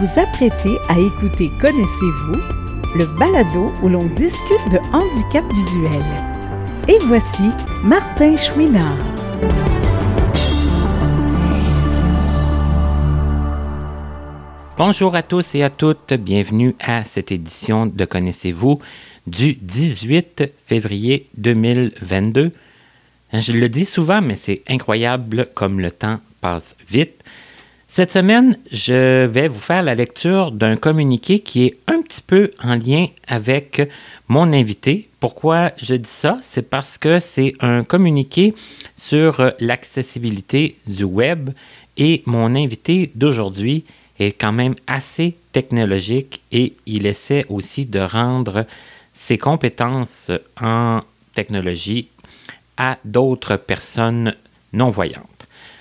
vous apprêtez à écouter Connaissez-vous, le balado où l'on discute de handicap visuel. Et voici Martin Chouinard. Bonjour à tous et à toutes, bienvenue à cette édition de Connaissez-vous du 18 février 2022. Je le dis souvent, mais c'est incroyable comme le temps passe vite. Cette semaine, je vais vous faire la lecture d'un communiqué qui est un petit peu en lien avec mon invité. Pourquoi je dis ça? C'est parce que c'est un communiqué sur l'accessibilité du web et mon invité d'aujourd'hui est quand même assez technologique et il essaie aussi de rendre ses compétences en technologie à d'autres personnes non-voyantes.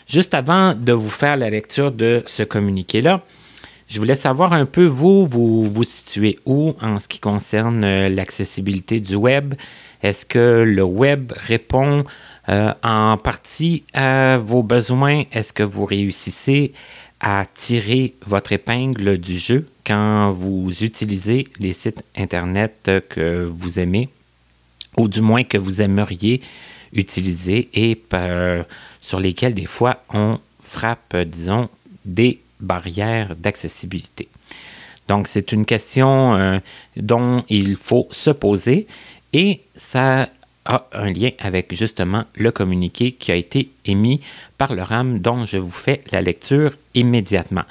Juste avant de vous faire la lecture de ce communiqué-là, je voulais savoir un peu, vous, vous vous situez où en ce qui concerne euh, l'accessibilité du web? Est-ce que le web répond euh, en partie à vos besoins? Est-ce que vous réussissez à tirer votre épingle du jeu quand vous utilisez les sites Internet que vous aimez ou du moins que vous aimeriez utiliser et sur lesquels des fois on frappe, disons, des barrières d'accessibilité. Donc c'est une question euh, dont il faut se poser et ça a un lien avec justement le communiqué qui a été émis par le RAM dont je vous fais la lecture immédiatement.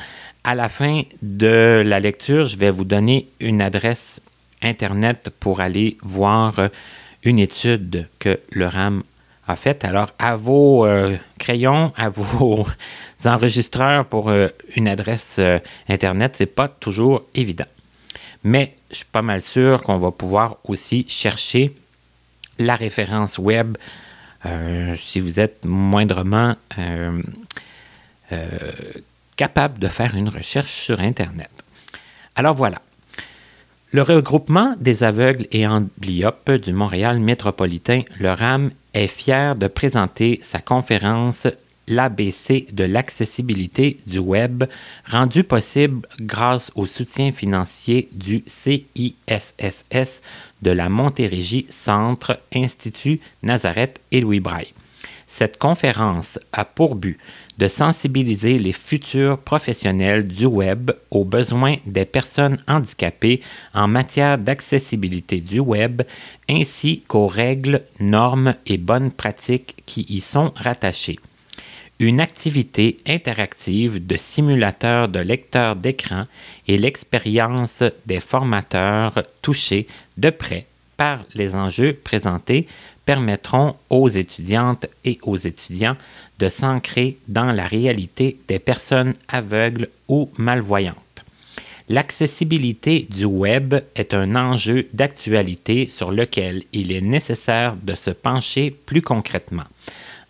À la fin de la lecture, je vais vous donner une adresse Internet pour aller voir une étude que le RAM a faite. Alors, à vos euh, crayons, à vos enregistreurs pour euh, une adresse euh, Internet, ce n'est pas toujours évident. Mais je suis pas mal sûr qu'on va pouvoir aussi chercher la référence web si vous êtes moindrement capable de faire une recherche sur Internet. Alors voilà. Le regroupement des aveugles et amblyopes du Montréal métropolitain, le RAM, est fier de présenter sa conférence L'ABC de l'accessibilité du web, rendue possible grâce au soutien financier du CISSS de la Montérégie Centre Institut Nazareth et Louis Braille. Cette conférence a pour but de sensibiliser les futurs professionnels du web aux besoins des personnes handicapées en matière d'accessibilité du web ainsi qu'aux règles, normes et bonnes pratiques qui y sont rattachées. Une activité interactive de simulateur de lecteur d'écran et l'expérience des formateurs touchés de près par les enjeux présentés permettront aux étudiantes et aux étudiants de s'ancrer dans la réalité des personnes aveugles ou malvoyantes. L'accessibilité du web est un enjeu d'actualité sur lequel il est nécessaire de se pencher plus concrètement.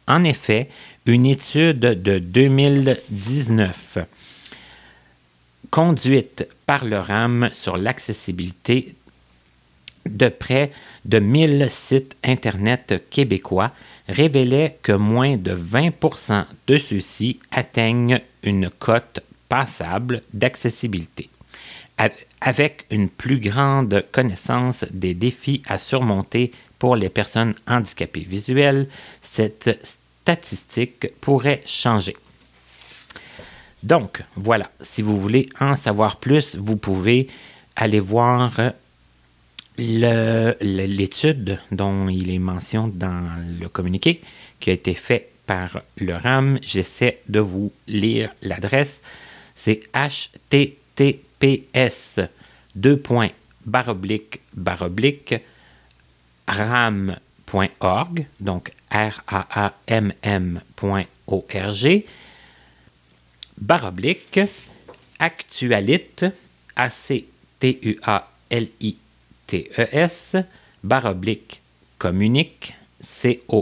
En effet, une étude de 2019 conduite par le RAM sur l'accessibilité de près de 1000 sites Internet québécois révélait que moins de 20% de ceux-ci atteignent une cote passable d'accessibilité. Avec une plus grande connaissance des défis à surmonter pour les personnes handicapées visuelles, cette statistique pourrait changer. Donc, voilà, si vous voulez en savoir plus, vous pouvez aller voir L'étude dont il est mention dans le communiqué qui a été fait par le RAM, j'essaie de vous lire l'adresse. C'est https ram.org, donc r a a m m.org, baroblique actualite, A-C-T-U-A-L-I T-E-S, barre oblique, communique, C-O-M-M-U-N-I-Q-U-E-S,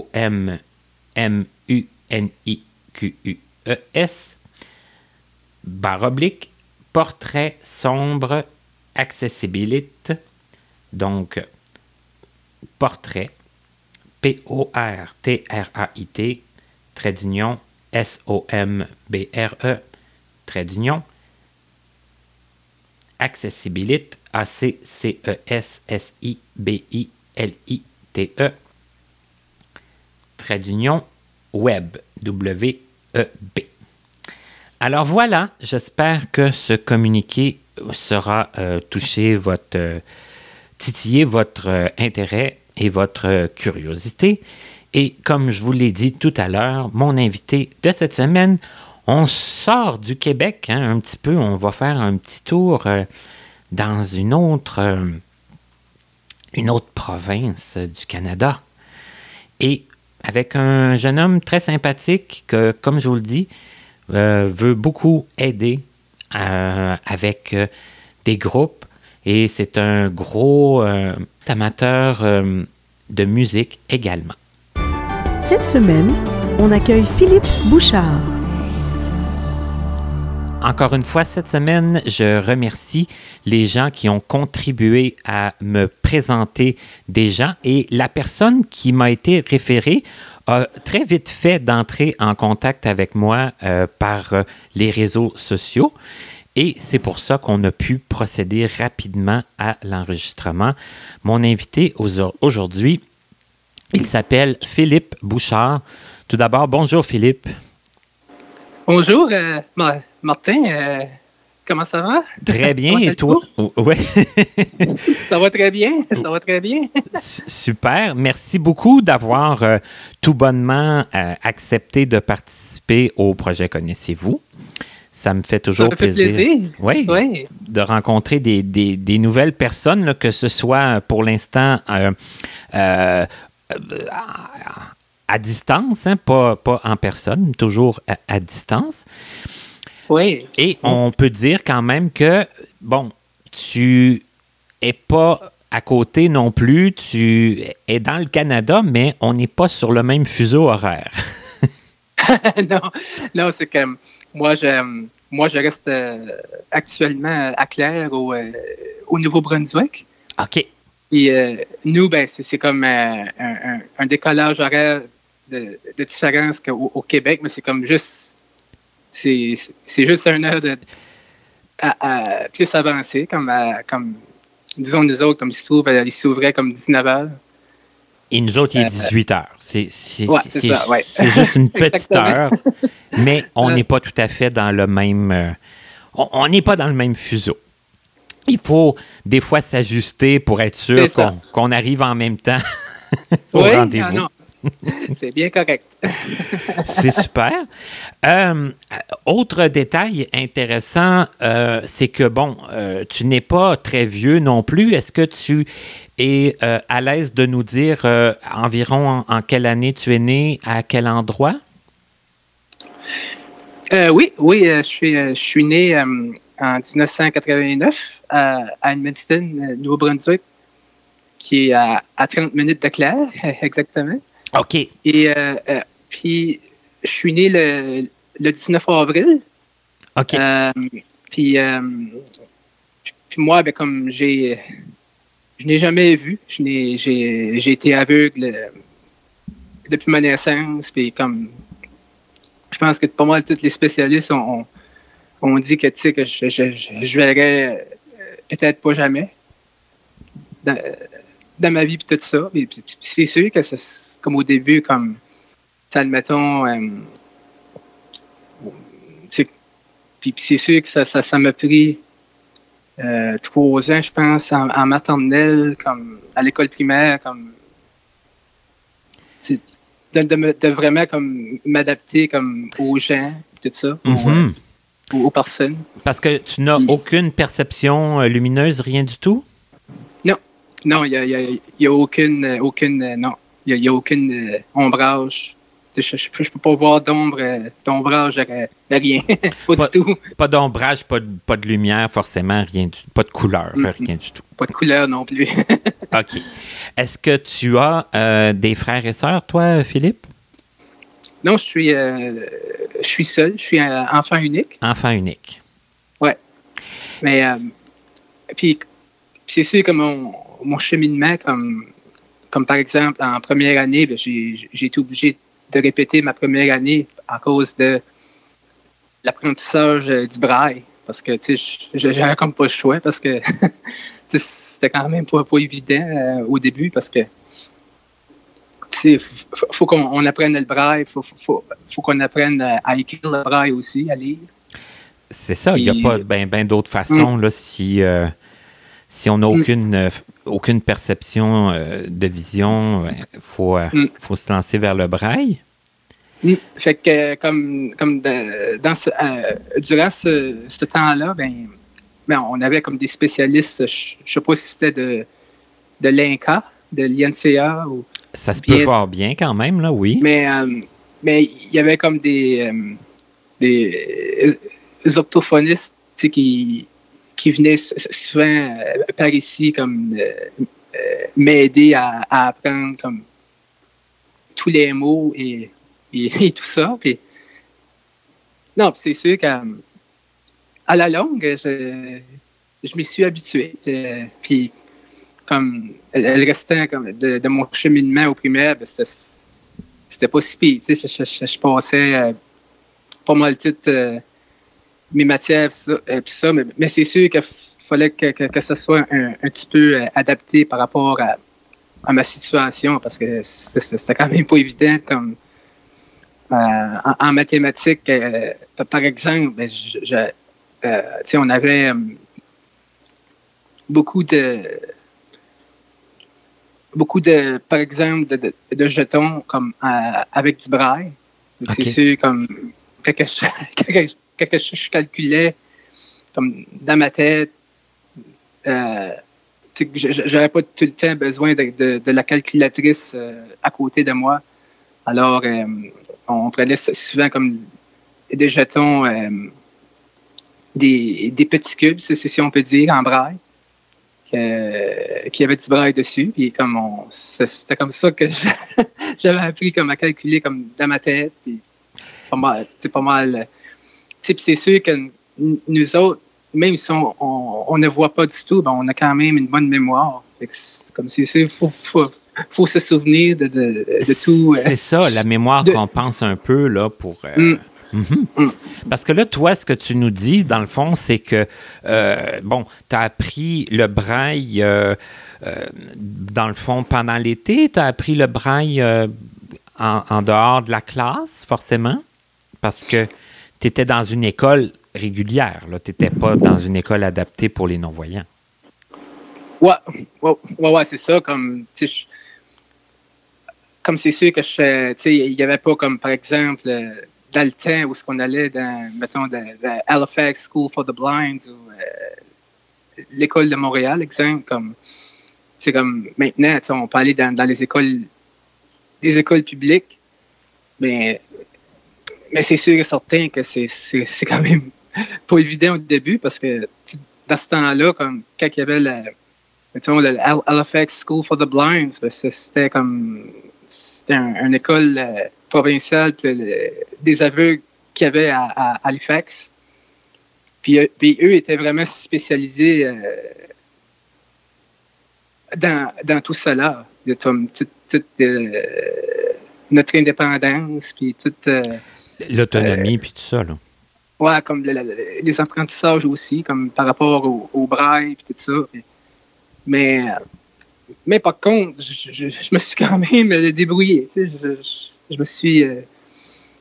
barre oblique, portrait sombre, accessibilité, donc portrait, P-O-R-T-R-A-I-T, trait d'union, S-O-M-B-R-E, trait d'union, Accessibilite, A-C-C-E-S-S-I-B-I-L-I-T-E, d'union, web, W-E-B. Alors voilà, j'espère que ce communiqué sera euh, touché votre, euh, titiller votre euh, intérêt et votre curiosité. Et comme je vous l'ai dit tout à l'heure, mon invité de cette semaine, on sort du Québec hein, un petit peu, on va faire un petit tour dans une autre, une autre province du Canada. Et avec un jeune homme très sympathique que, comme je vous le dis, euh, veut beaucoup aider euh, avec euh, des groupes et c'est un gros amateur de musique également. Cette semaine, on accueille Philippe Bouchard. Encore une fois, cette semaine, je remercie les gens qui ont contribué à me présenter des gens et la personne qui m'a été référée a très vite fait d'entrer en contact avec moi euh, par euh, les réseaux sociaux. Et c'est pour ça qu'on a pu procéder rapidement à l'enregistrement. Mon invité aujourd'hui, il s'appelle Philippe Bouchard. Tout d'abord, bonjour Philippe. Bonjour euh, Martin. Comment ça va? Très bien. Et toi? Oui. ça va très bien. Ça va très bien. Super. Merci beaucoup d'avoir euh, tout bonnement euh, accepté de participer au projet Connaissez-vous. Ça me fait toujours ça plaisir. plaisir. Oui, oui, De rencontrer des, des, nouvelles personnes, que ce soit pour l'instant euh, à, distance, hein, pas, pas en personne, toujours à distance. Oui. Et on peut dire quand même que, bon, tu es pas à côté non plus, tu es dans le Canada, mais on n'est pas sur le même fuseau horaire. non, non c'est comme moi je moi je reste euh, actuellement à Claire au, euh, au Nouveau-Brunswick. OK. Et euh, nous, ben, c'est comme un, décollage horaire de, différence qu'au au Québec, mais c'est comme juste c'est juste un heure de à, plus avancé, comme, comme disons nous autres, comme il se trouve, il s'ouvrait comme 19 heures. Et nous autres, il est 18 euh, heures. C'est juste une petite heure, mais on n'est pas tout à fait dans le même. Euh, on n'est pas dans le même fuseau. Il faut des fois s'ajuster pour être sûr qu'on arrive en même temps au rendez-vous. C'est bien correct. c'est super. Euh, autre détail intéressant, euh, c'est que, bon, euh, tu n'es pas très vieux non plus. Est-ce que tu es à l'aise de nous dire environ en, quelle année tu es né, à quel endroit? oui, oui, je, suis, je suis né en 1989 à Edmonton, Nouveau-Brunswick, qui est à, à 30 minutes de Claire, exactement. OK. Et euh, euh, puis, je suis né le, le 19 avril. OK. Euh, puis, puis, moi, ben, comme j'ai. Je n'ai jamais vu. J'ai été aveugle depuis ma naissance. Puis, comme. Je pense que pas mal tous les spécialistes ont, ont, dit que, tu sais, que je, je, je verrais peut-être pas jamais dans, dans, ma vie, puis tout ça. Puis, c'est sûr que ça comme au début, comme, admettons, euh, puis c'est sûr que ça, ça, m'a pris euh, trois ans, je pense, en, maternelle, comme à l'école primaire, comme de, de, vraiment comme m'adapter comme aux gens, tout ça, mm-hmm. aux, personnes. Parce que tu n'as aucune perception euh, lumineuse, rien du tout? Non, non, il n'y a, y a, aucune, aucune, non. Il n'y a, aucune euh, ombrage. Je ne peux pas voir d'ombre, euh, d'ombrage, euh, rien. pas, du tout. Pas d'ombrage, pas de, pas de lumière, forcément, rien du, pas de couleur, rien du tout. Pas de couleur non plus. OK. Est-ce que tu as des frères et sœurs, toi, Philippe? Non, je suis, je suis seul. Je suis enfant unique. Enfant unique. Ouais. Mais, puis, c'est sûr que mon, mon cheminement, comme comme par exemple, en première année, ben, j'ai été obligé de répéter ma première année à cause de l'apprentissage euh, du braille. parce que, tu sais, j'avais comme pas le choix parce que c'était quand même pas, pas évident euh, au début parce que, tu sais, faut, qu'on apprenne le braille, faut, faut, faut qu'on apprenne à écrire le braille aussi, à lire. C'est ça, il n'y a pas bien ben, d'autres façons, mm. là, si, euh, si on n'a mm. aucune, euh, aucune perception de vision, il faut, mm. faut se lancer vers le braille. Fait que comme, comme dans ce, euh, durant ce, temps-là, ben, ben, on avait comme des spécialistes, je ne sais pas si c'était de, de l'INCA, de l'INCA. Ou Ça se peut fort bien quand même, là, oui. Mais euh, mais il y avait comme des, euh, des orthophonistes qui, qui venaient souvent par ici comme m'aider à, apprendre comme tous les mots et et, tout ça. Puis, non, c'est sûr qu'à la longue, je, je m'y suis habitué. Euh, puis, comme le restant comme de, mon cheminement au primaire, ben, c'était pas si pire. Tu sais, je, passais euh, pas mal euh, mes matières et ça, mais, mais c'est sûr qu'il fallait que, que, que, ce soit un, un, petit peu adapté par rapport à, à ma situation parce que c'était quand même pas évident comme euh, en, mathématiques, euh, par exemple, ben, euh, on avait beaucoup de beaucoup de, par exemple, de, jetons comme avec du braille. C'est sûr, comme quelque chose que je, calculais comme dans ma tête, euh, j'avais pas tout le temps besoin de, la calculatrice à côté de moi. Alors, on prenait souvent comme des jetons, euh, des, petits cubes, si on peut dire, en braille, qui avait du braille dessus. Puis comme c'était comme ça que j'avais appris comme à calculer comme dans ma tête. C'est pas mal. C'est sûr que nous autres, même si on, ne voit pas du tout, ben, on a quand même une bonne mémoire. Comme c'est sûr, faut, faut, faut se souvenir de, tout. Euh, c'est ça, la mémoire qu'on pense un peu là pour. Euh, mm. Mhm. Mm. Parce que là, toi, ce que tu nous dis, dans le fond, c'est que, euh, bon, tu as appris le braille, dans le fond, pendant l'été, tu as appris le braille en, dehors de la classe, forcément, parce que tu étais dans une école régulière, tu n'étais pas dans une école adaptée pour les non-voyants. Ouais, ouais, ouais, c'est ça. Comme, comme c'est sûr que je, il n'y avait pas comme, par exemple, euh, dans le temps où ce qu'on allait dans, mettons, dans, Halifax School for the Blinds ou euh, l'école de Montréal, exemple, comme, c'est comme maintenant, on peut aller dans, dans les écoles, des écoles publiques, mais, mais c'est sûr et certain que c'est, quand même pas évident au début parce que dans ce temps-là, comme quand il y avait la, mettons, le Halifax School for the Blinds, ben, c'était comme c'était une école euh, provinciale des aveugles qu'il y avait à, Halifax. Puis, euh, puis, eux étaient vraiment spécialisés euh, dans, dans, tout cela. toute, notre indépendance, puis toute... L'autonomie, puis tout ça, là. Ouais, comme les apprentissages aussi, comme par rapport au, braille, puis tout ça. Mais mais par contre, je, me suis quand même débrouillé. je, me suis euh,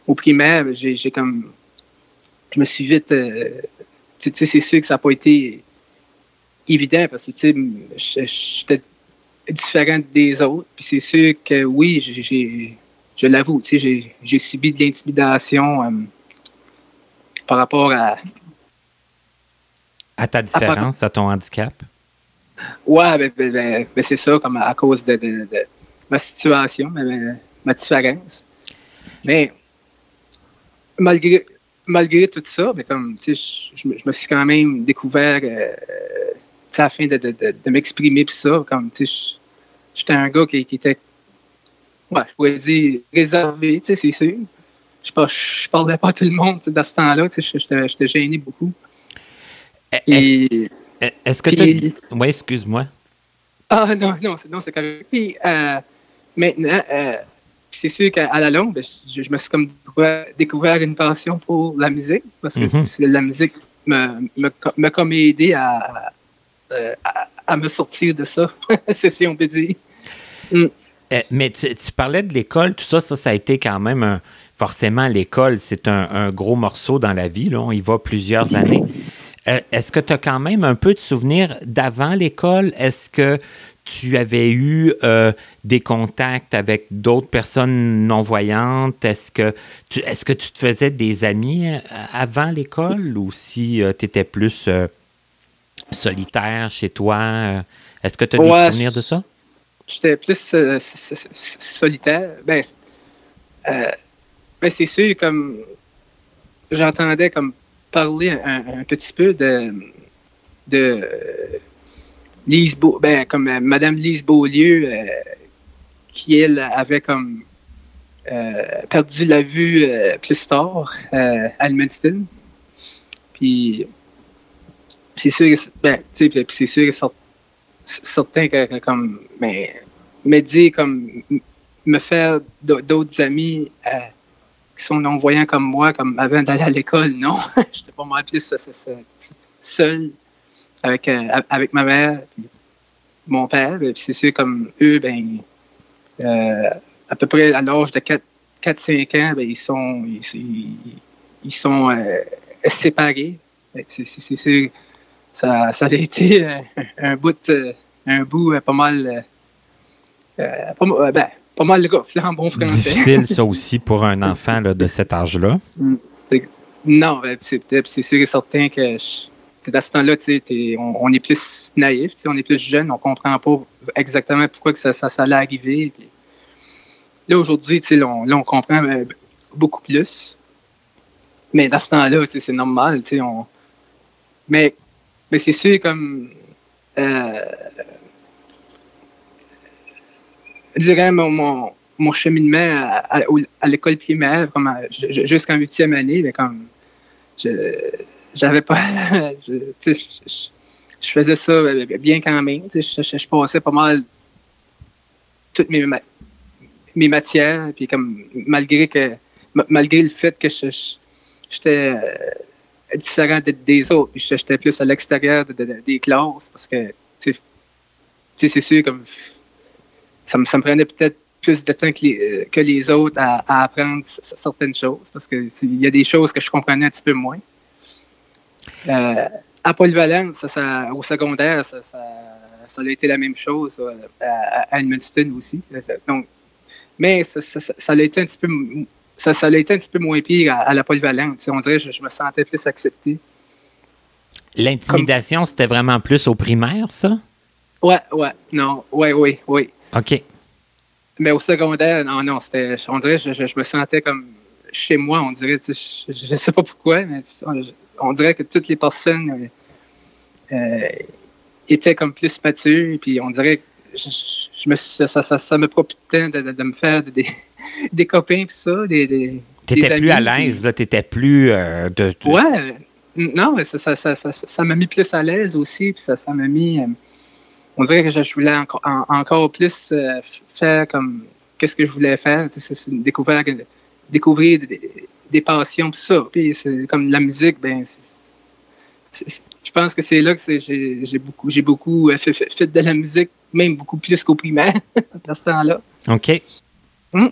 au primaire, j'ai comme je me suis vite euh, c'est sûr que ça n'a pas été évident parce que j'étais différent des autres. Puis c'est sûr que oui, j'ai je l'avoue, j'ai subi de l'intimidation euh, par rapport à à ta différence, à ton handicap? Ouais, ben, ben, ben, ben, c'est ça, comme à cause de, ma situation, ma, différence. Mais malgré, malgré tout ça, ben, comme, je, je, me suis quand même découvert euh, afin de, de, m'exprimer puis ça. Comme, j'étais un gars qui, était, ouais, je pourrais dire, réservé, c'est sûr. Je ne parlais pas à tout le monde dans ce temps-là. J'étais gêné beaucoup. Eh, eh, Et, est-ce que tu. Oui, excuse-moi. Ah non, non, non c'est correct. Puis euh, maintenant, euh, c'est sûr qu'à la longue, ben, je, me suis comme découvert, une passion pour la musique, parce que mhm. c'est la musique me, me, comme aidé à, à, me sortir de ça, c'est si on peut dire. Mm. Mais tu, parlais de l'école, tout ça, ça, ça a été quand même forcément l'école, c'est un, gros morceau dans la vie, là, on y va plusieurs années. Est-ce que tu as quand même un peu de souvenirs d'avant l'école? Est-ce que tu avais eu euh, des contacts avec d'autres personnes non-voyantes? Est-ce que, tu, est-ce que tu te faisais des amis euh, avant l'école ou si euh, tu étais plus solitaire chez toi? Est-ce que tu as des souvenirs de ça? J'étais plus solitaire. Ben, ben, c'est sûr, comme j'entendais comme parler un, petit peu de, de Lise ben, comme euh, Madame Lise Beaulieu, euh, qui elle avait comme euh, perdu la vue plus tard à Edmundston. Puis c'est sûr, ben, c'est sûr certain que, comme mais me dire comme me faire d'autres amis qui sont non-voyants comme moi, comme avant d'aller à l'école, non. J'étais pas mal plus seul avec, euh, avec ma mère, mon père. c'est sûr, comme eux, ben, euh, à peu près à l'âge de 4-5 ans, ben, ils sont, ils, sont euh, séparés. C'est sûr, ça, ça a été un, bout, un bout pas mal. Pas, ben, pas mal bon français. Difficile, ça aussi, pour un enfant de cet âge-là. Mm. Non, ben, c'est sûr et certain que à ce temps-là, on, on, est plus naïf, on est plus jeune, on comprend pas exactement pourquoi que ça, ça, ça allait arriver. là, aujourd'hui, on, là, on comprend euh, beaucoup plus. Mais dans ce temps-là, c'est normal. On... Mais, mais c'est sûr, comme. Euh, je dirais mon, mon, cheminement à, à, l'école primaire, jusqu'en huitième année, mais comme je, j'avais pas. je, je, faisais ça bien quand même. Je, je, passais pas mal toutes mes, mes matières, puis comme malgré que malgré le fait que j'étais euh, différent des autres, j'étais plus à l'extérieur des classes parce que c'est sûr comme ça me, ça me prenait peut-être plus de temps que les, euh, que les autres à, à, apprendre certaines choses parce que il y a des choses que je comprenais un petit peu moins. Euh, à Polyvalence, ça, au secondaire, ça, ça, a été la même chose euh, à, Edmundston aussi. Donc, mais ça, a été un petit peu ça, a été un petit peu moins pire à, la polyvalente. On dirait que je, me sentais plus accepté. L'intimidation, c'était vraiment plus au primaire, ça? Ouais, ouais, non, ouais, oui, oui. OK. Mais au secondaire, non, non, c'était, on dirait que je, me sentais comme chez moi, on dirait, je, ne sais pas pourquoi, mais on dirait que toutes les personnes euh, euh, étaient comme plus matures, puis on dirait que je, me, ça, ça, ça, me profitait de, de, me faire des, des copains, puis ça, des, des T'étais plus à l'aise, là, t'étais plus euh, de, Ouais, non, ça, ça, ça, ça, m'a mis plus à l'aise aussi, puis ça, ça m'a mis... on dirait que je voulais encore, encore plus faire comme... Qu'est-ce que je voulais faire, c'est découvrir, découvrir des passions, pis ça. Puis c'est comme la musique, ben, je pense que c'est là que j'ai beaucoup, j'ai beaucoup euh, fait, de la musique, même beaucoup plus qu'au primaire, à ce temps-là. OK. Hum.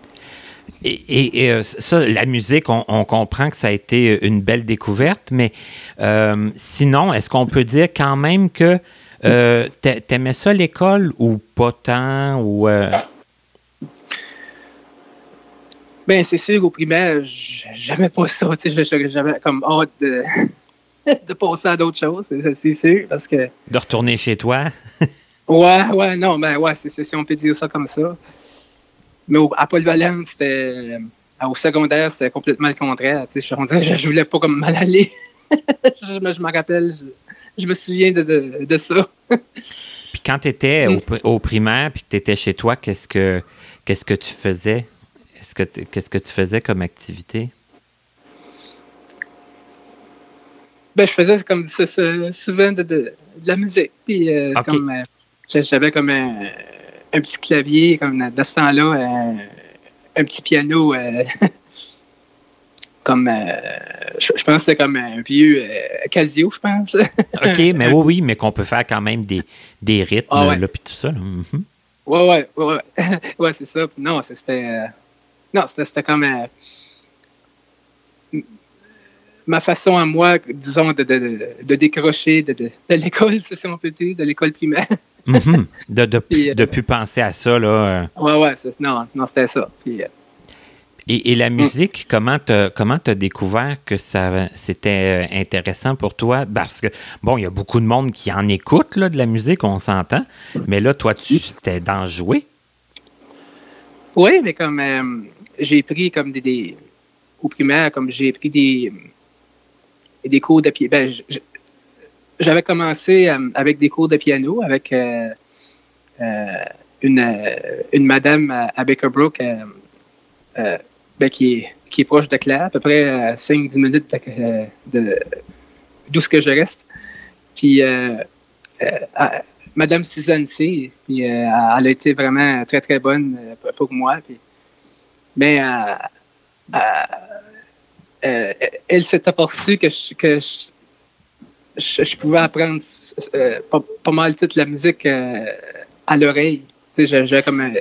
Et, euh, ça, la musique, on, comprend que ça a été une belle découverte, mais euh, sinon, est-ce qu'on peut dire quand même que euh, t'aimais ça l'école ou pas tant ou ben, c'est sûr, au primaire, j'aimais pas ça. J'avais comme hâte de, de passer à d'autres choses, c'est sûr, parce que... De retourner chez toi? ouais, ouais, non, ben ouais, c'est si on peut dire ça comme ça. Mais au, à Paul Valence, c'était... Euh, au secondaire, c'était complètement le contraire. Je, je, je voulais pas comme mal aller. je, je me rappelle, je, me souviens de, de, de ça. puis quand tu étais au, mm. au, primaire, puis que tu étais chez toi, qu'est-ce que qu'est-ce que tu faisais? Qu'est-ce que tu faisais comme activité? Ben, je faisais comme ça, souvent de, la musique. Puis, euh, comme, euh, j'avais comme un, petit clavier, comme dans ce temps-là, un, petit piano. Euh, comme je, pense que c'est comme un vieux Casio, je pense. OK, mais oui, oui, mais qu'on peut faire quand même des, des rythmes, ah là, puis tout ça. Là. Mm Ouais, ouais, ouais, ouais. ouais c'est ça. Non, c'était. non, c'était comme ma façon à moi, disons, de, de, de décrocher de, de, l'école, si on peut dire, de l'école primaire. Mhm. De ne euh, plus penser à ça, là. Euh. Ouais, ouais, non, non c'était ça. Puis, euh, et, et, la mm. musique, comment tu comment as découvert que ça c'était intéressant pour toi? Parce que, bon, il y a beaucoup de monde qui en écoute là, de la musique, on s'entend. Mais là, toi, tu c'était d'en jouer? Oui, mais comme j'ai pris comme des, des, au primaire, comme j'ai pris des, des cours de piano. Ben, j'avais commencé euh, avec des cours de piano avec euh, euh, une, une madame à Baker Brook ben, qui, est, qui est proche de Claire, à peu près 5-10 minutes de, d'où ce que je reste. Puis Madame Suzanne C, elle a été vraiment très très bonne pour moi. Puis, mais euh, elle s'est aperçue que, je, que je, pouvais apprendre euh, pas, mal toute la musique euh, à l'oreille. J'avais comme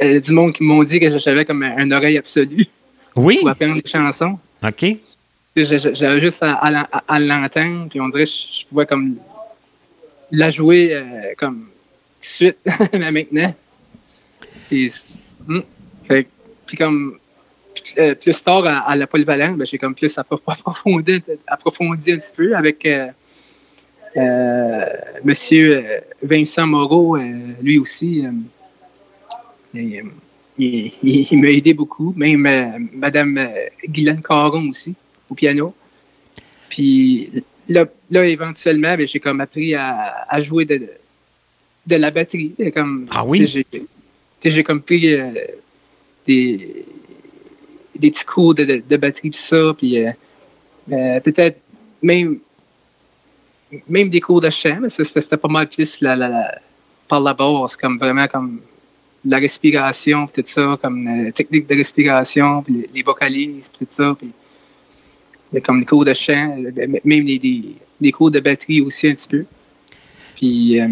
du monde qui m'ont dit que j'avais comme une oreille absolue. Oui. Pour apprendre les chansons. OK. J'avais juste à, l'entendre, puis on dirait que je, pouvais comme la jouer comme tout de suite, mais maintenant. Puis, hmm, puis comme euh, plus tard à, la polyvalente, ben, j'ai comme plus approfondi, approfondi un petit peu avec euh, euh, Monsieur Vincent Moreau, lui aussi. Il, m'a aidé beaucoup, même Madame Guylaine Caron aussi, au piano. Puis là, éventuellement, ben, j'ai comme appris à, jouer de, de la batterie. Comme, ah oui? J'ai comme pris des, des petits cours de, de, batterie, tout ça, puis euh, euh, peut-être même, même des cours de chant, mais c'était pas mal plus la, la, par la base, comme vraiment comme la respiration, tout ça, comme la technique de respiration, puis les, vocalises, tout ça, puis comme les cours de chant, même des, des, cours de batterie aussi un petit peu. Puis, euh,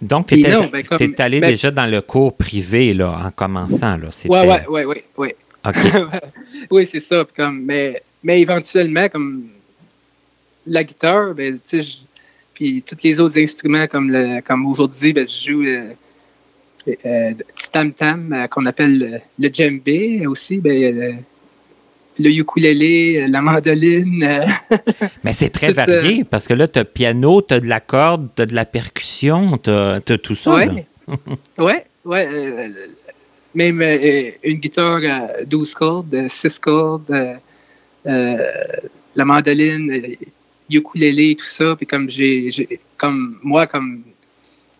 donc, tu es, ben, allé ben déjà dans le cours privé là, en commençant. Là. Oui, oui, oui, oui. Ouais. oui, c'est ça. Comme, mais, mais éventuellement, comme la guitare, ben, puis tous les autres instruments, comme, le, comme aujourd'hui, ben, je joue euh, euh, tam-tam, euh, qu'on appelle le, djembé aussi. Ben, le ukulélé, la mandoline. Mais c'est très varié parce que là, tu as piano, tu as de la corde, tu as de la percussion, tu as, tout ça. Oui, oui. Ouais, même euh, une guitare à 12 cordes, 6 cordes, euh, euh, la mandoline, ukulélé, tout ça. Puis comme j'ai, comme moi, comme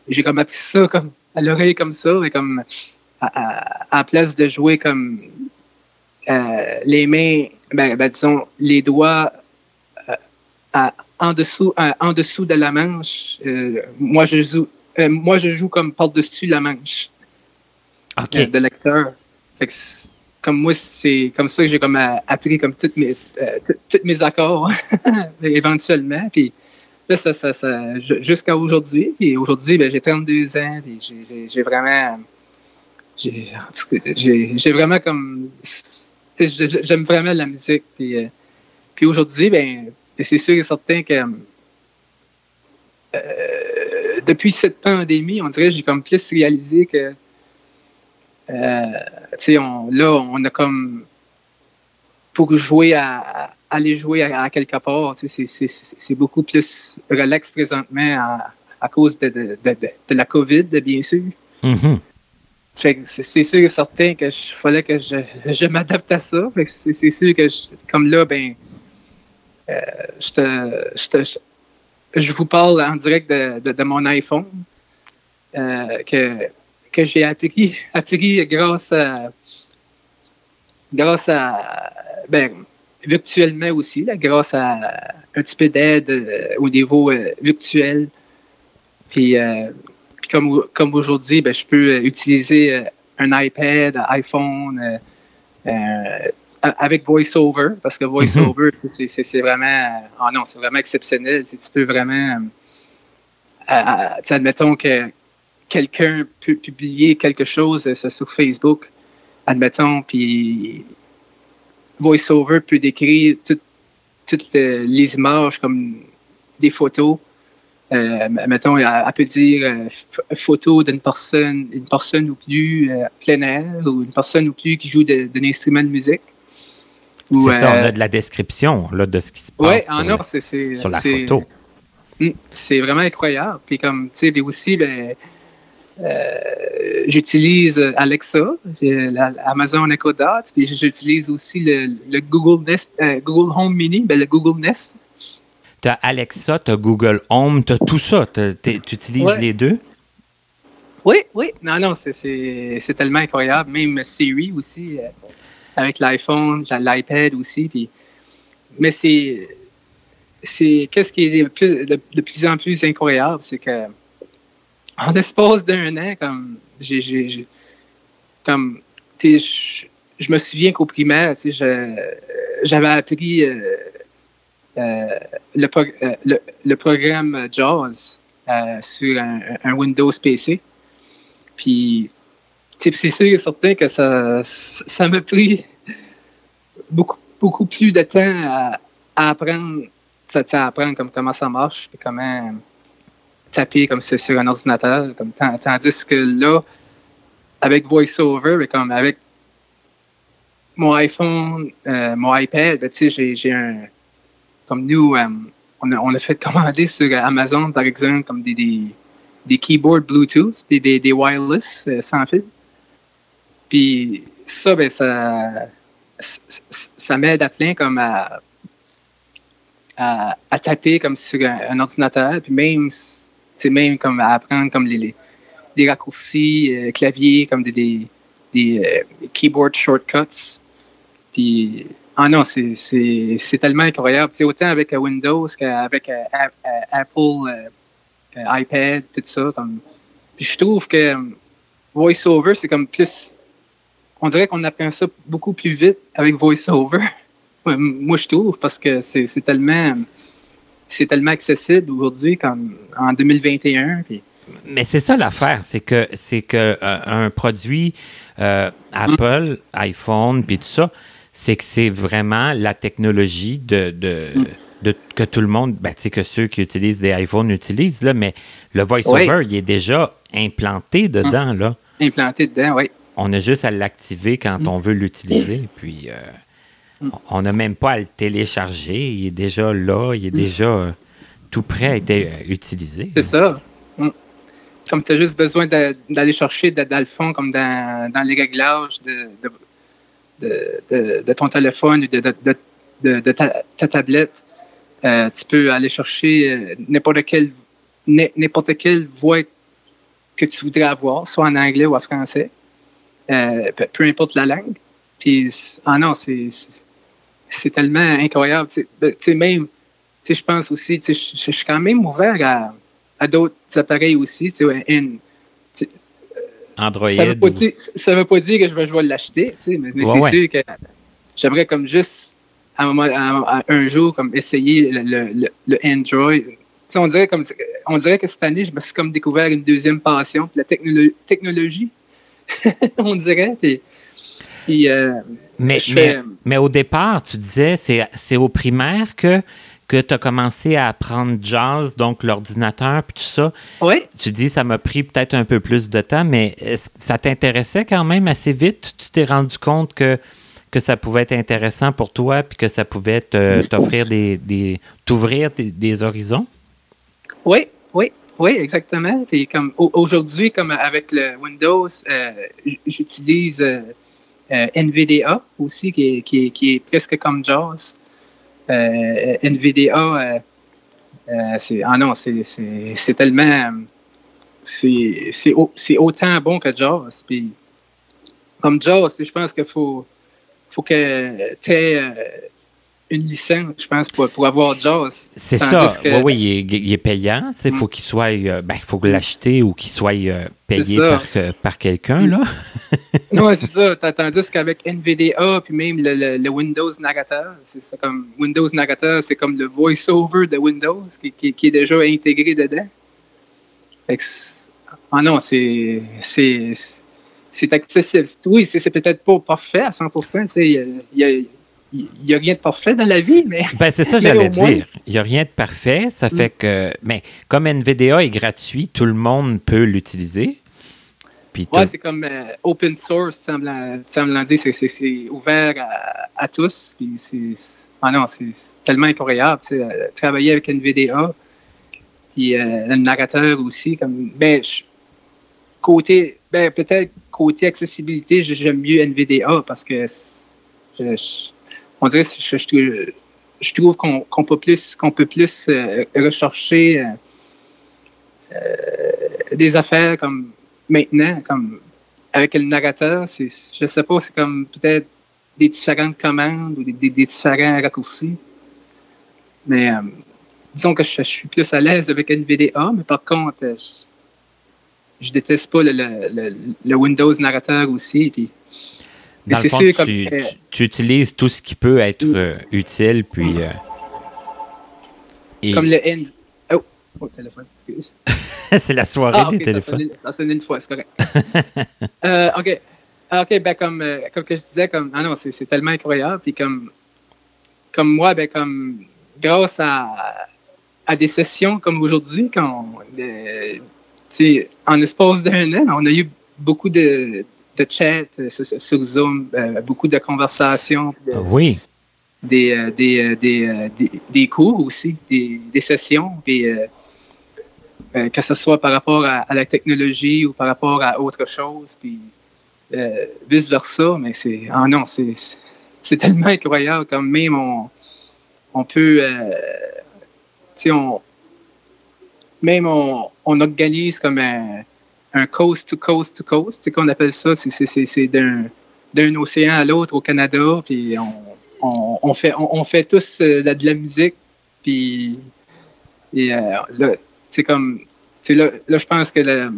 j'ai comme appris ça comme à l'oreille comme ça, et comme à, place de jouer comme les mains, ben, ben, disons les doigts en dessous, en dessous de la manche. moi je joue, moi je joue comme par-dessus la manche. Euh, de lecteur. comme moi, c'est comme ça que j'ai comme euh, appris comme toutes mes, euh, toutes mes accords éventuellement. Puis là, ça, ça, ça jusqu'à aujourd'hui. Puis aujourd'hui, ben, j'ai 32 ans. j'ai vraiment. J'ai vraiment comme. J'aime vraiment la musique. Puis, puis aujourd'hui, ben, c'est sûr et certain que. depuis cette pandémie, on dirait que j'ai comme plus réalisé que euh, on, là, on a comme pour jouer à, aller jouer à, quelque part, c'est beaucoup plus relax présentement à, cause de, de, de, la COVID, bien sûr. Mm-hmm. C'est sûr et certain que je fallait que je, je m'adapte à ça. C'est sûr que comme là, ben euh, je, te, je, je, vous parle en direct de, mon iPhone. Euh, que que j'ai appris, appris grâce à, grâce à, ben, virtuellement aussi, là, grâce à un petit peu d'aide euh, au niveau euh, virtuel. Puis, euh, puis comme, comme aujourd'hui, ben, je peux utiliser un iPad, un iPhone, avec VoiceOver, parce que VoiceOver, c'est vraiment, oh non, c'est vraiment exceptionnel. Tu peux vraiment, admettons que quelqu'un peut publier quelque chose sur Facebook, admettons, puis VoiceOver peut décrire toutes les images comme des photos. Euh, mettons, elle, peut dire euh, photo d'une personne, une personne ou plus euh, plein air, ou une personne ou plus qui joue d'un instrument de musique. C'est ça, on a de la description là, de ce qui se passe sur, la photo. Hmm, c'est vraiment incroyable. Puis comme, tu sais, aussi, ben, euh, j'utilise Alexa, Amazon Echo Dot, puis j'utilise aussi le, Google Nest, euh, Google Home Mini, ben, le Google Nest. Tu as Alexa, tu as Google Home, tu as tout ça. Tu utilises les deux? Oui, oui. Non, non, c'est tellement incroyable. Même Siri aussi, euh, avec l'iPhone, l'iPad aussi. Puis, mais c'est. Qu'est-ce qui est de plus, de plus en plus incroyable, c'est que en l'espace d'un an, comme j'ai, comme je, me souviens qu'au primaire, j'avais appris euh, euh, le, euh, le, le, programme JAWS sur un, Windows PC. Puis, c'est sûr et certain que ça, ça m'a pris beaucoup, beaucoup plus de temps à, apprendre, à apprendre comme, comment ça marche, et comment taper comme ça sur un ordinateur. Comme, tandis que là, avec VoiceOver, comme avec mon iPhone, euh, mon iPad, ben, j'ai un. Comme nous, euh, on, a, fait commander sur Amazon, par exemple, comme des, des, keyboards Bluetooth, des, des, wireless euh, sans fil. Puis ça, ben, ça, ça m'aide à plein comme à, à, à, taper comme sur un, un ordinateur. Puis même c'est même comme apprendre comme les, raccourcis euh, clavier, comme des, des, des, euh, keyboard shortcuts. Puis, ah non, c'est tellement incroyable. C'est autant avec Windows qu'avec euh, Apple, iPad, tout ça. Comme. Puis je trouve que VoiceOver, c'est comme plus. On dirait qu'on apprend ça beaucoup plus vite avec VoiceOver. Moi, je trouve, parce que c'est tellement c'est tellement accessible aujourd'hui comme en 2021. Mais c'est ça l'affaire, c'est que c'est que euh, un produit euh, Apple, iPhone, puis tout ça, c'est que c'est vraiment la technologie de, de, mm. que tout le monde, ben, que ceux qui utilisent des iPhones utilisent, là, mais le voice-over, il est déjà implanté dedans, là. Implanté dedans, oui. On a juste à l'activer quand mm. on veut l'utiliser, puis... Euh, on n'a même pas à le télécharger. Il est déjà là. Il est déjà euh, tout prêt à être euh, utilisé. C'est ça. Mm. Comme tu as juste besoin d'aller chercher dans le fond, comme dans, les réglages de, de, ton téléphone ou de, ta, tablette, euh, tu peux aller chercher n'importe quelle, n'importe quelle voix que tu voudrais avoir, soit en anglais ou en français, peu, importe la langue. Puis, ah non, c'est c'est tellement incroyable. Tu sais, même, je pense aussi, je suis quand même ouvert à, à d'autres appareils aussi. Android. Ça ne veut, pas dire que je vais, je vais l'acheter, mais, mais c'est sûr que j'aimerais comme juste à un, un jour comme essayer le, le, Android. on dirait comme on dirait que cette année, je me suis comme découvert une deuxième passion, la technologie. on dirait. Euh, mais, mais, au départ, tu disais, c'est au primaire que, que tu as commencé à apprendre jazz, donc l'ordinateur, puis tout ça. Oui. Tu dis, ça m'a pris peut-être un peu plus de temps, mais ça t'intéressait quand même assez vite? Tu t'es rendu compte que, que ça pouvait être intéressant pour toi, puis que ça pouvait t'offrir des, des t'ouvrir des, horizons? Oui, oui, oui, exactement. Et comme aujourd'hui, comme avec le Windows, euh, j'utilise euh, NVDA aussi, qui est, qui, est, presque comme JAWS. Euh, NVDA, euh, c'est ah non, c'est tellement c'est autant bon que JAWS. Puis, comme JAWS, je pense qu'il faut, faut que tu aies une licence, je pense, pour, pour avoir JAWS. C'est ça. Oui, oui, il est, payant. Il faut mm. qu'il soit. Euh, ben, il faut l'acheter ou qu'il soit euh, payé par, par quelqu'un, là. non, c'est ça. Tandis qu'avec NVDA, puis même le, Windows Narrator, c'est ça comme. Windows Narrator, c'est comme le voice-over de Windows qui, qui, est déjà intégré dedans. ah non, c'est. C'est accessible. Oui, c'est peut-être pas parfait à 100 il y a il n'y a rien de parfait dans la vie, mais. Ben, c'est ça, j'allais dire. Il n'y a rien de parfait. Ça mm. fait que. Mais comme NVDA est gratuit, tout le monde peut l'utiliser. Oui, c'est comme euh, open source, semblant, semblant dire, c'est ouvert à, tous. Puis ah non, c'est tellement incroyable. Euh, travailler avec NVDA, puis euh, le narrateur aussi. Comme, ben, côté, ben, peut-être côté accessibilité, j'aime mieux NVDA parce que je, on dirait je, je, trouve qu'on peut plus peut plus euh, rechercher euh, euh, des affaires comme maintenant, comme avec le narrateur, je sais pas, c'est comme peut-être des différentes commandes ou des, différents raccourcis. Mais disons que je, suis plus à l'aise avec NVDA, mais par contre, je, déteste pas le, le, le, Windows narrateur aussi. Dans le fond, tu, utilises tout ce qui peut être euh, utile, puis. Euh, comme le N. Oh, oh téléphone, excuse. c'est la soirée ah, des téléphones. Ça sonne une fois, c'est correct. euh, OK. Ah, OK, ben comme, euh, comme que je disais, comme, ah non, c'est tellement incroyable. Puis comme, comme moi, ben comme, grâce à, à des sessions comme aujourd'hui, quand, en espace d'un an, on a eu beaucoup de, de chat euh, sur Zoom, euh, beaucoup de conversations. Ah oui. Des, euh, des, des, des, cours aussi, des, sessions, puis, que ce soit par rapport à, la technologie ou par rapport à autre chose, puis vice-versa. Mais c'est. Ah non, c'est, c'est tellement incroyable. Comme même on, on peut. tu sais, on. Même on, on organise comme un un coast to coast to coast, c'est qu'on appelle ça, c'est d'un d'un océan à l'autre au Canada, puis on, on, fait on, fait tous euh, de la musique, puis et, euh, là, c'est comme c'est là, là je pense que euh,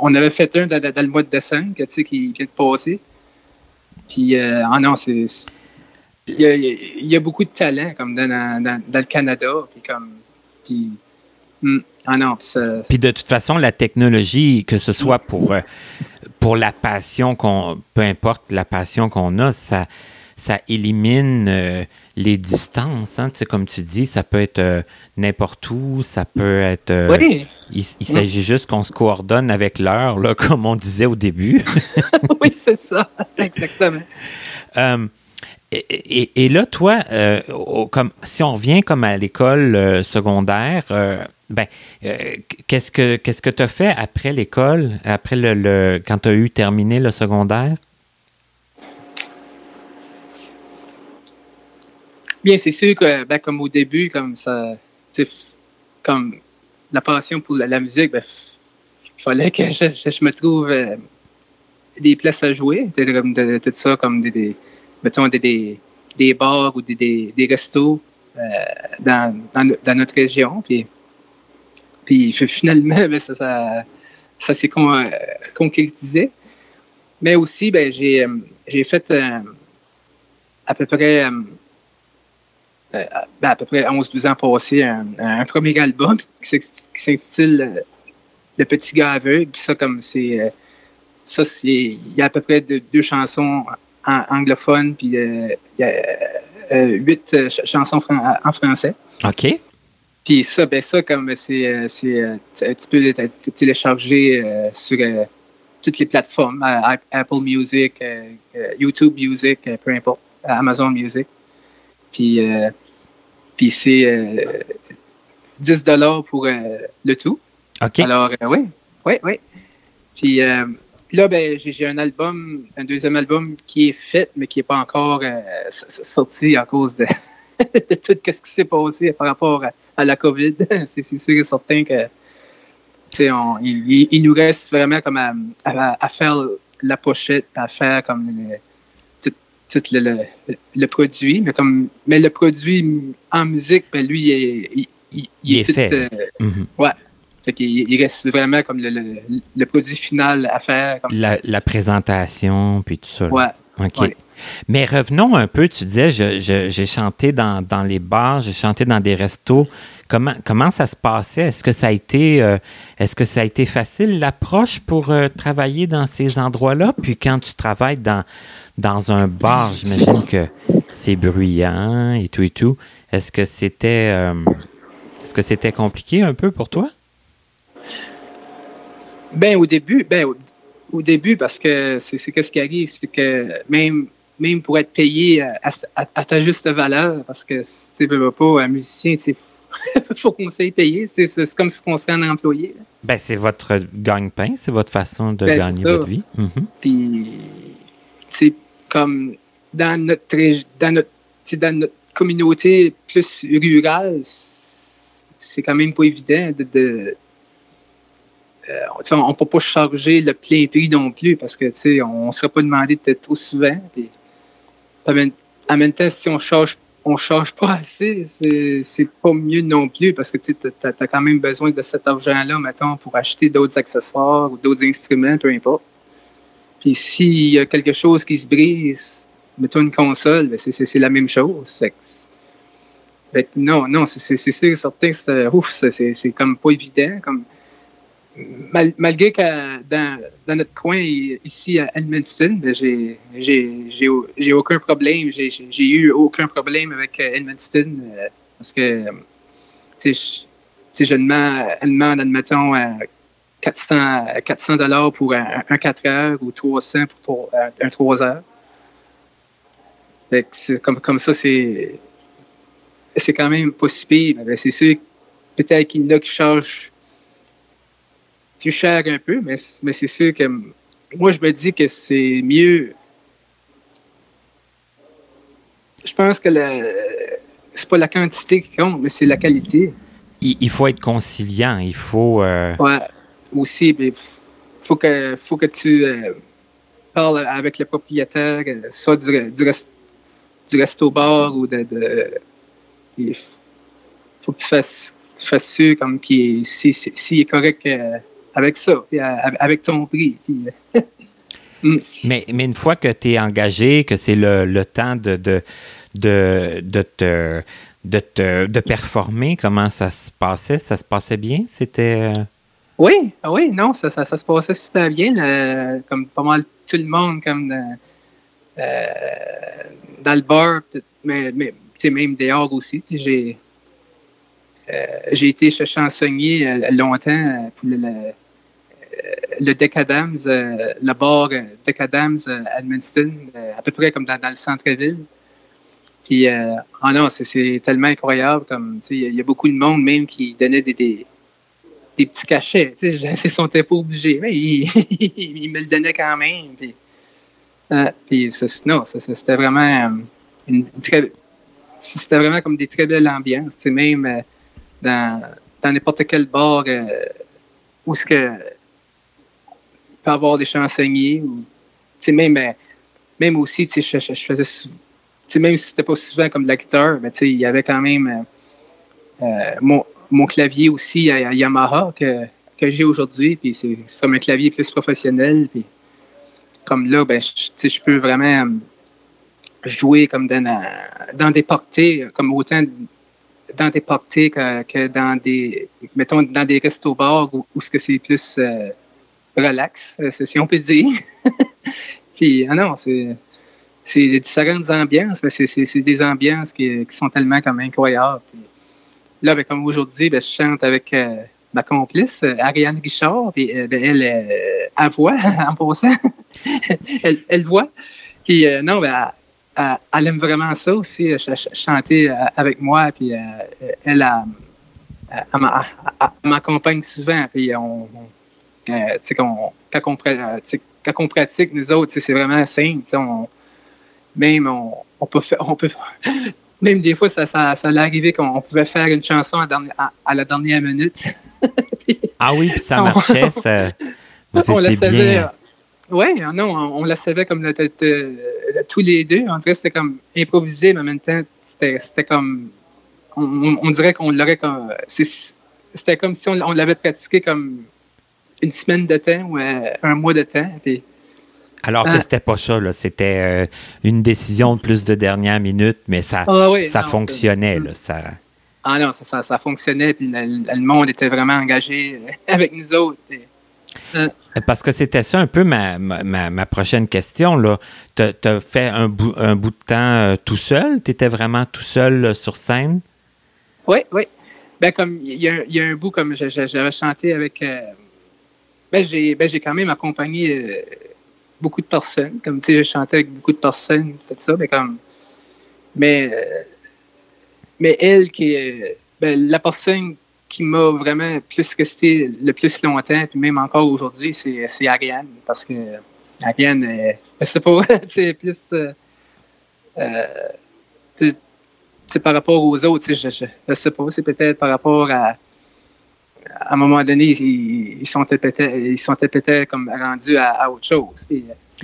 on avait fait un dans, le mois de décembre, tu sais, qui vient de passer. Puis, ah non, c'est. Il y, a, beaucoup de talent, comme dans, dans, le Canada. Puis, comme. Hmm. Ah non. Puis de toute façon, la technologie, que ce soit pour, euh, pour la passion qu'on, peu importe la passion qu'on a, ça, ça élimine euh, les distances. Hein, tu sais, comme tu dis, ça peut être euh, n'importe où, ça peut être. oui. Il, s'agit juste qu'on se coordonne avec l'heure, là, comme on disait au début. oui, c'est ça, exactement. Et, là, toi, comme si on revient comme à l'école secondaire, ben, euh, qu'est-ce que que tu as fait après l'école, après le, quand tu as eu terminé le secondaire? Bien, c'est sûr que ben, comme au début, comme ça, comme la passion pour la, musique, ben, fallait que je, me trouve euh, des places à jouer, comme des, mettons des, des, bars ou des, des, restos euh, dans, dans, dans, notre région. Puis puis finalement, ben, ça, s'est euh, concrétisé. Mais aussi, ben, j'ai, euh, j'ai fait à peu près à peu près 11-12 ans passés un, premier album qui s'intitule Le Petit gars aveugle. Ça, comme c'est. ça, c'est. Il y a à peu près deux chansons anglophones, puis il y a huit chansons en français. OK. Puis ça, ben ça, comme c'est, euh, euh, tu peux télécharger euh, sur toutes les plateformes, Apple Music, YouTube Music, peu importe, Amazon Music. Puis, puis c'est 10 dollars pour le tout. OK. Alors, oui, oui, oui. Puis là, ben, j'ai, un album, un deuxième album qui est fait, mais qui n'est pas encore sorti à cause de, de tout ce qui s'est passé par rapport à à la COVID. c'est sûr et certain que on, il, nous reste vraiment comme à, à, faire la pochette, à faire comme tout le, le, produit, mais comme mais le produit en musique, ben lui, il, il, il, est, fait. Euh, mhm. Ouais. Fait il, reste vraiment comme le, le, produit final à faire. La, la, présentation, puis tout ça. Ouais. OK. Mais revenons un peu, tu disais, j'ai chanté dans, dans, les bars, j'ai chanté dans des restos. Comment, comment ça se passait? Est-ce que ça a été, euh, est-ce que ça a été facile l'approche pour euh, travailler dans ces endroits-là? Puis quand tu travailles dans, dans un bar, j'imagine que c'est bruyant et tout et tout. Est-ce que c'était euh, est-ce que c'était compliqué un peu pour toi? Ben au début, ben au, début, parce que c'est ce qui arrive, c'est que même même pour être payé à, ta juste valeur, parce que si tu veux pas un musicien, il faut qu'on s'aille payer. C'est comme si on serait un employé. Ben, c'est votre gagne-pain, c'est votre façon de ben, gagner votre vie. Mhm. Puis, c'est comme dans notre, dans notre, dans notre communauté plus rurale, c'est quand même pas évident de. Euh, on ne peut pas charger le plein prix non plus parce que on ne serait pas demandé de trop souvent. en même temps, si on charge on charge pas assez, c'est pas mieux non plus parce que tu as, quand même besoin de cet argent-là, mettons, pour acheter d'autres accessoires ou d'autres instruments, peu importe. Puis s'il y a quelque chose qui se brise, mettons une console, ben, c'est la même chose. non, non, c'est sûr, certain c'est comme pas évident. Comme, malgré que dans, notre coin ici à Edmundston, ben, j'ai aucun problème. J'ai eu aucun problème avec euh, Edmundston euh, parce que je demande, admettons, 400, 400 dollars pour un, 4 heures ou 300 pour un, 3 heures. Comme, comme ça, c'est c'est quand même pas si pire. C'est sûr, peut-être qu'il y en a qui chargent plus cher un peu, mais, mais c'est sûr que moi, je me dis que c'est mieux. Je pense que c'est pas la quantité qui compte, mais c'est la qualité. Il, faut être conciliant, il faut. Euh, ouais aussi, il faut que, faut que tu euh, parles avec le propriétaire, euh, soit du, du, du resto-bar ou de. il faut que tu fasses, fasses sûr comme qu'il si, si, est correct euh, avec ça, avec ton prix. Mm. mais, mais une fois que tu es engagé, que c'est le, le, temps de, de, de, de te. De, te, de performer, comment ça se passait? Ça se passait bien? C'était. Oui, ah oui, non, ça, ça, se passait super bien, comme pas mal tout le monde, comme euh, dans le bar, mais, mais même dehors aussi. J'ai euh, j'ai été chansonnier euh, longtemps pour le, le, le Decadams, le bar Decadams à Edmundston, à peu près comme dans, le centre-ville. Puis, oh non, c'est tellement incroyable. Comme, il y, a beaucoup de monde même qui donnait des, petits cachets. Ils sont pas obligés, mais ils, me le donnaient quand même. Puis, euh, non, c'était vraiment euh, une très, c'était vraiment comme des très belles ambiances. Même euh, dans, dans n'importe quel bar où ce que avoir des chansonniers ou tu sais, même même aussi sais, je, je, faisais même si c'était pas souvent comme de la mais il y avait quand même mon mon clavier aussi à, Yamaha que, que j'ai aujourd'hui, puis c'est comme un clavier plus professionnel. Puis comme là, ben, je, je peux vraiment euh, jouer comme dans, dans des parties, comme autant dans des parties que, que, dans des, mettons, dans des restos-bars où, où ce c'est plus euh, relax, euh, si on peut dire. puis, ah non, c'est c'est différentes ambiances, mais c'est des ambiances qui, sont tellement comme incroyables. Là, ben, comme aujourd'hui, ben, je chante avec euh, ma complice, euh, Ariane Richard, puis euh, ben, elle, elle voix en passant. elle, elle voit. Puis non, ben, elle, aime vraiment ça aussi, chanter avec moi, puis elle, elle, m'accompagne souvent, puis on, quand, on, quand on pratique, nous autres, c'est vraiment simple. On, même on, on, peut faire, on peut même des fois, ça, ça, ça allait arriver qu'on pouvait faire une chanson à, la dernière minute. ah oui, puis ça marchait, ça, vous on étiez bien. Ouais, non, on, la savait comme le, tous les deux. On dirait que c'était comme improvisé, mais en même temps, c'était comme. On, dirait qu'on l'aurait comme. C'était comme si on, l'avait pratiqué comme une semaine de temps ou euh, un mois de temps. alors que ah. c'était pas ça, C'était euh, une décision plus de dernière minute, mais ça, ah ça fonctionnait, là. Ça... Ah non, ça, ça, fonctionnait, puis le, monde était vraiment engagé euh, avec nous autres. Parce que c'était ça un peu ma, ma, prochaine question. Tu as, fait un bout, un bout de temps tout seul? Tu étais vraiment tout seul sur scène? Oui, oui. Ben, comme il y, a un bout comme j'avais chanté avec. Ben, j'ai ben, quand même accompagné beaucoup de personnes. Comme tu sais, je chantais avec beaucoup de personnes, tout ça, mais comme. Mais, euh, mais elle qui est. Ben, la personne qui m'a vraiment plus resté le plus longtemps, puis même encore aujourd'hui, c'est Ariane. Parce que Ariane, c'est pas. c'est plus. Euh, euh par rapport aux autres, je, je, je sais pas, c'est peut-être par rapport à à un moment donné, ils, sont peut-être comme rendus à, autre chose. Euh,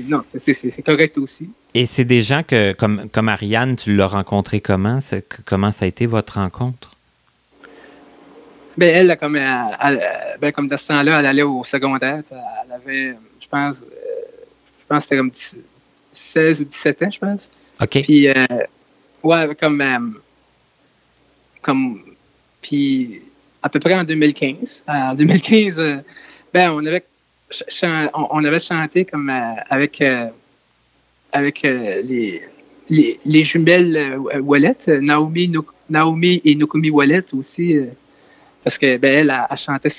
non, c'est correct aussi. Et c'est des gens que, comme, comme Ariane, tu l'as rencontré comment? Comment ça a été votre rencontre? Ben, elle, comme, ben, comme de ce temps-là, elle allait au secondaire. Elle avait, je pense, euh, je pense c'était comme 16 ou 17 ans, je pense. OK. Puis, euh, ouais, comme, comme, puis à peu près en 2015. En 2015, euh, ben, on avait, on avait chanté comme euh, avec, euh, avec les, les, les, jumelles Wallet, Naomi, Naomi et Nokumi Wallet aussi, parce que ben, elle, elle, chantait,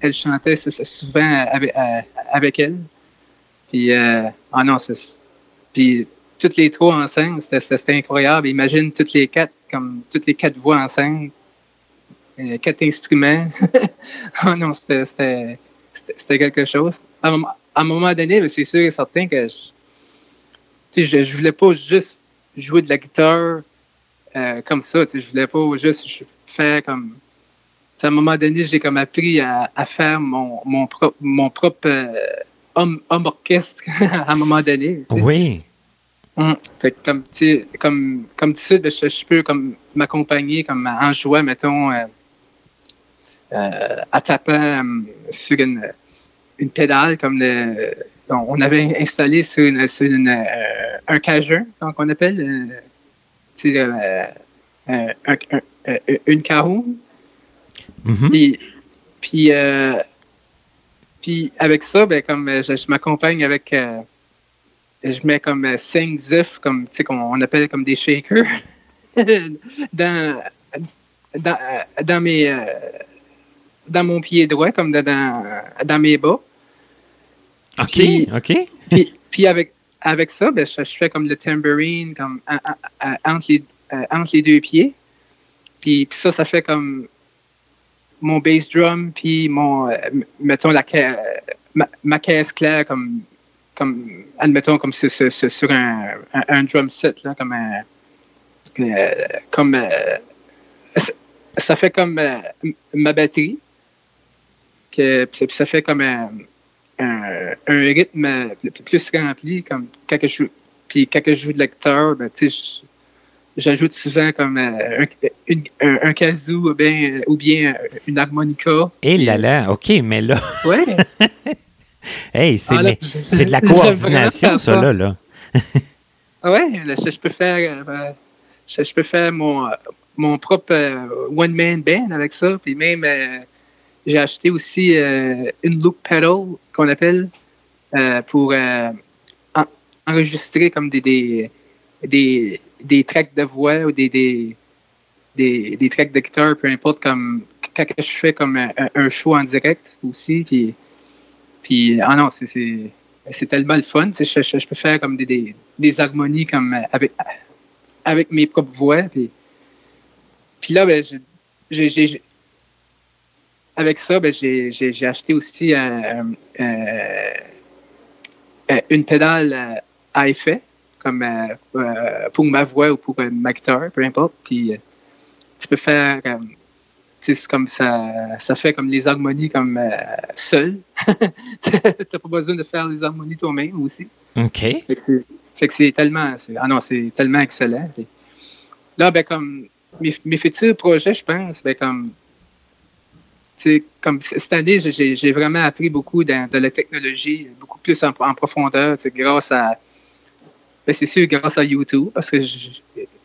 elle chantait souvent avec, elle. Puis, ah non, puis toutes les trois ensemble, c'était incroyable. Imagine toutes les quatre, comme toutes les quatre voix ensemble euh, quatre instruments. oh non, c'était quelque chose. À, un moment donné, c'est sûr et certain que je, je, je voulais pas juste jouer de la guitare euh, comme ça. Je voulais pas juste faire comme. à un moment donné, j'ai comme appris à, à, faire mon, mon, propre, mon propre euh, homme, homme, orchestre à un moment donné. Oui. Hum. Fait comme, comme, comme tu sais, je, je peux comme m'accompagner comme en jouant, mettons, euh, à tapant euh, sur une, une, pédale comme le, on avait installé sur, une, sur une, euh, un cageur, donc on appelle un, une caroune. Mm-hmm. Puis, puis, puis, avec ça, ben, comme je, m'accompagne avec je mets comme cinq œufs, comme tu sais, qu'on appelle comme des shakers, dans, dans, dans mes dans mon pied droit, comme dans, dans mes bas. OK, OK. puis, avec, avec ça, ben, je, fais comme le tambourine comme, entre, les, euh, entre les deux pieds. Puis, ça, ça fait comme mon bass drum, puis mon, euh, mettons, la, ma, caisse claire, comme, comme admettons, comme sur, sur, un, un, drum set, là, comme un, euh, comme, ça fait comme ma batterie ça fait comme un, rythme plus rempli, comme quand je joue, puis quand je joue de lecteur, ben, j'ajoute souvent comme euh, un, un, kazoo ou bien, ou bien une harmonica. Et eh là là, OK, mais là. Ouais. hey, c'est, ah, de la coordination, ça, là. là. Ah ouais, je, peux faire, euh, je, peux faire mon, mon propre euh, one-man band avec ça, puis même j'ai acheté aussi euh, une loop pedal qu'on appelle euh, pour euh, enregistrer comme des, des, des, des, tracks de voix ou des, des, des, tracks de guitare, peu importe, comme quand je fais comme un, show en direct aussi. Puis, puis ah non, c'est, c'est, tellement le fun. Je, je, je, peux faire comme des, des, des, harmonies comme avec, avec mes propres voix. Puis, puis là, ben, j'ai, avec ça, ben, j'ai acheté aussi une pédale euh, à effet, comme euh, euh, pour ma voix ou pour ma guitare, peu importe. Puis tu peux faire c'est comme ça, ça fait comme les harmonies comme euh, seul. T'as pas besoin de faire les harmonies toi-même aussi. OK. Fait que c'est tellement, ah non, c'est tellement excellent. là, ben comme mes, futurs projets, je pense, ben comme, comme cette année, j'ai vraiment appris beaucoup de, la technologie, beaucoup plus en, profondeur, grâce à, ben c'est sûr, grâce à YouTube, parce que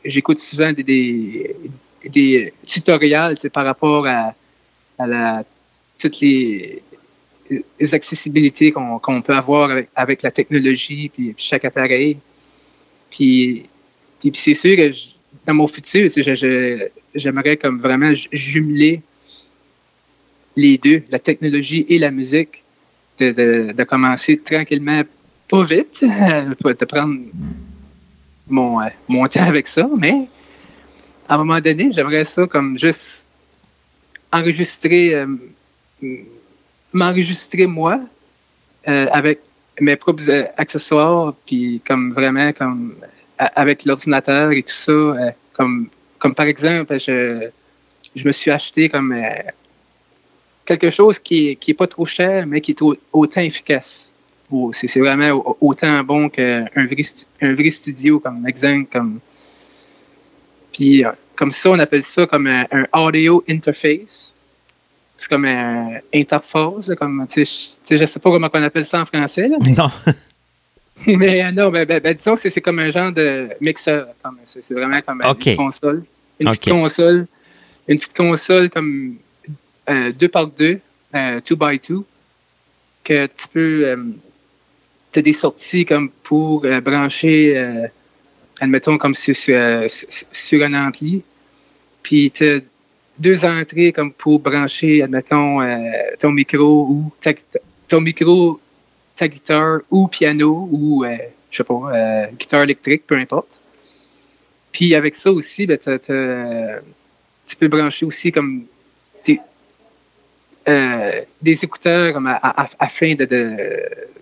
j'écoute souvent des des tutoriels par rapport à, la, toutes les, accessibilités qu'on peut avoir avec, la technologie puis, chaque appareil. Puis, puis, c'est sûr que dans mon futur, j'aimerais comme vraiment jumeler les deux, la technologie et la musique, de, commencer tranquillement, pas vite, de prendre mon, mon temps avec ça, mais à un moment donné, j'aimerais ça comme juste enregistrer, euh, m'enregistrer moi euh, avec mes propres euh, accessoires, puis comme vraiment comme avec l'ordinateur et tout ça, comme comme par exemple, je, je me suis acheté comme quelque chose qui, qui est pas trop cher, mais qui est autant efficace. C'est vraiment autant bon qu'un vrai, un vrai studio, comme exemple, comme puis euh, comme ça, on appelle ça comme un, audio interface. C'est comme un interface, comme tu sais, je sais pas comment on appelle ça en français. Non. mais euh, non, ben, ben, ben, disons que c'est comme un genre de mixeur. C'est vraiment comme une console. Une petite console. Une petite console comme euh, deux par deux, two by two, que tu peux. tu as des sorties comme pour brancher admettons, comme sur, sur, un ampli. Puis tu as deux entrées comme pour brancher, admettons, euh, ton micro ou ta, ton micro, ta guitare ou piano ou, euh, je sais pas, euh, guitare électrique, peu importe. Puis avec ça aussi, ben, tu peux brancher aussi comme des écouteurs comme afin de,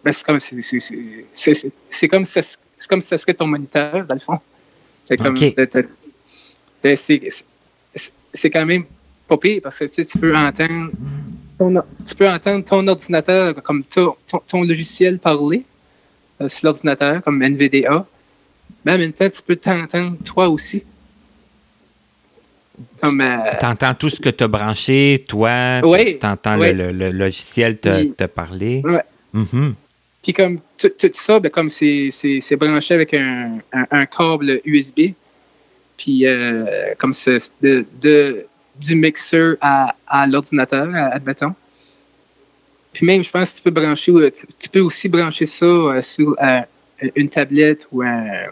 ben, c'est comme c'est comme ça c'est comme si ce serait ton moniteur, dans le fond. C'est comme. C'est quand même pas pire parce que tu peux entendre. Ton, tu peux entendre ton ordinateur comme ton, ton, logiciel parler euh, sur l'ordinateur, comme NVDA. Mais en même temps, tu peux t'entendre toi aussi. Comme, euh, entends tout ce que tu as branché, toi. Oui. T'entends le, le, logiciel te, te parler. Ouais. Mm-hmm. Puis comme tout, ça, ben, comme c'est branché avec un, un, câble USB, puis euh, comme c'est de, de, du mixeur à, à l'ordinateur, admettons. Puis même, je pense que tu peux brancher, tu peux aussi brancher ça euh, sur une tablette ou un,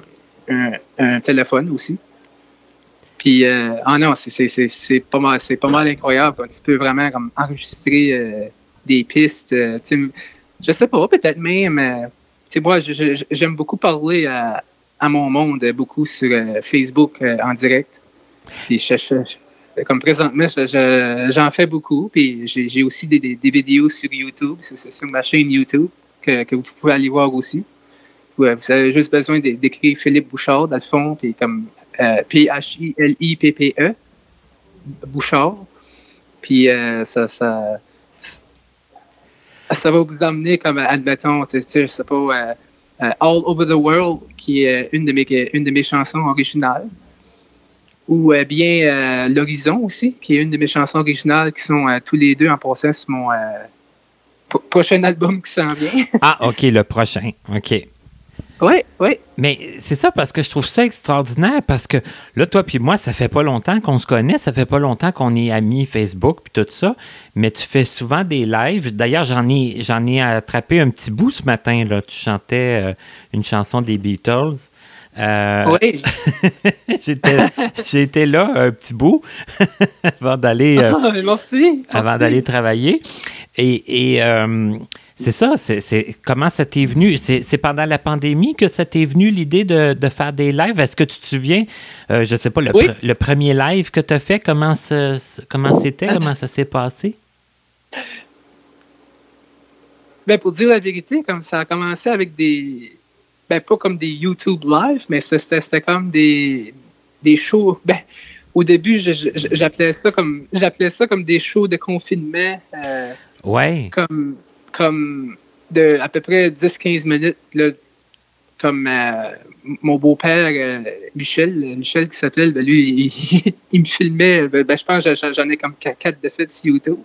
un, téléphone aussi. Puis, ah non, c'est pas mal, pas mal incroyable. Tu peux vraiment comme enregistrer des pistes je sais pas, peut-être même. Euh, moi, j'aime beaucoup parler à, mon monde, beaucoup sur euh, Facebook euh, en direct. Puis comme présentement, j'en fais beaucoup. Puis j'ai aussi des, vidéos sur YouTube, sur, ma chaîne YouTube, que, vous pouvez aller voir aussi. vous avez juste besoin d'écrire Philippe Bouchard, dans le fond, puis comme P-H-I-L-I-P-P-E, Bouchard. Puis ça, ça, ça va vous amener comme, admettons, je sais pas, euh, euh, All Over the World, qui est une de mes, une de mes chansons originales. Ou euh, bien L'Horizon aussi, qui est une de mes chansons originales qui sont tous les deux en process mon prochain album qui s'en vient. ah, OK, le prochain. OK. Oui, oui. Mais c'est ça parce que je trouve ça extraordinaire parce que là, toi puis moi, ça fait pas longtemps qu'on se connaît, ça fait pas longtemps qu'on est amis Facebook puis tout ça, mais tu fais souvent des lives. D'ailleurs, j'en ai, j'en ai attrapé un petit bout ce matin. Là. Tu chantais euh, une chanson des Beatles. Euh, oui. j'étais, là un petit bout avant d'aller, euh, ah, avant d'aller travailler. Et, et c'est ça, c'est comment ça t'est venu? C'est pendant la pandémie que ça t'est venu l'idée de, de, faire des lives? Est-ce que tu te souviens, euh, je sais pas, le, le, premier live que tu as fait, comment comment c'était, comment ça s'est passé? Ben, pour dire la vérité, comme ça a commencé avec des. Ben, pas comme des YouTube live, mais c'était comme des, des shows. Ben, au début, j'appelais ça comme j'appelais ça comme des shows de confinement. Euh, ouais. Comme, comme de à peu près 10-15 minutes. Là, comme euh, mon beau-père, euh, Michel, Michel qui s'appelait, ben, lui, il, me filmait. Ben, ben je pense que j'en ai comme quatre de fait sur YouTube.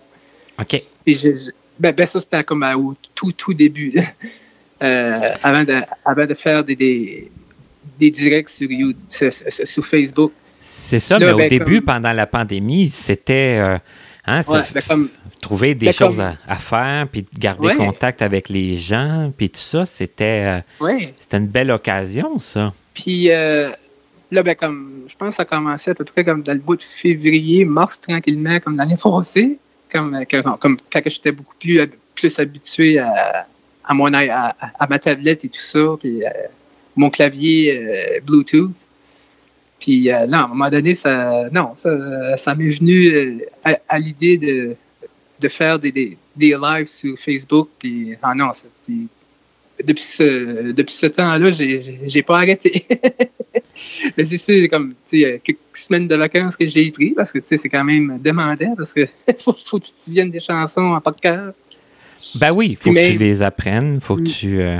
OK. ben, ben, ça, c'était comme au tout, tout début. avant, de, avant de faire des, des, des directs sur, YouTube, sur Facebook. C'est ça, mais au ben, début, pendant la pandémie, c'était euh, hein, ben, trouver des ben, choses à, faire, puis garder contact avec les gens, puis tout ça, c'était euh, c'était une belle occasion, ça. Puis euh, là, ben, comme je pense que ça a commencé à peu près comme dans le bout de février, mars, tranquillement, comme l'année passée, comme, comme quand j'étais beaucoup plus, plus habitué à, à, mon, à, à, ma tablette et tout ça, puis mon clavier Bluetooth. Puis euh, là, à un moment donné, ça, non, ça, ça m'est venu euh, à, l'idée de, de faire des, des, des, lives sur Facebook. Puis, ah non, depuis ce, depuis ce temps-là, j'ai pas arrêté. Mais c'est sûr, comme, tu sais, quelques semaines de vacances que j'ai pris parce que, tu sais, c'est quand même demandant parce que faut, faut que tu viennes des chansons en podcast. Ben oui, il faut que tu les apprennes, faut que tu... Euh,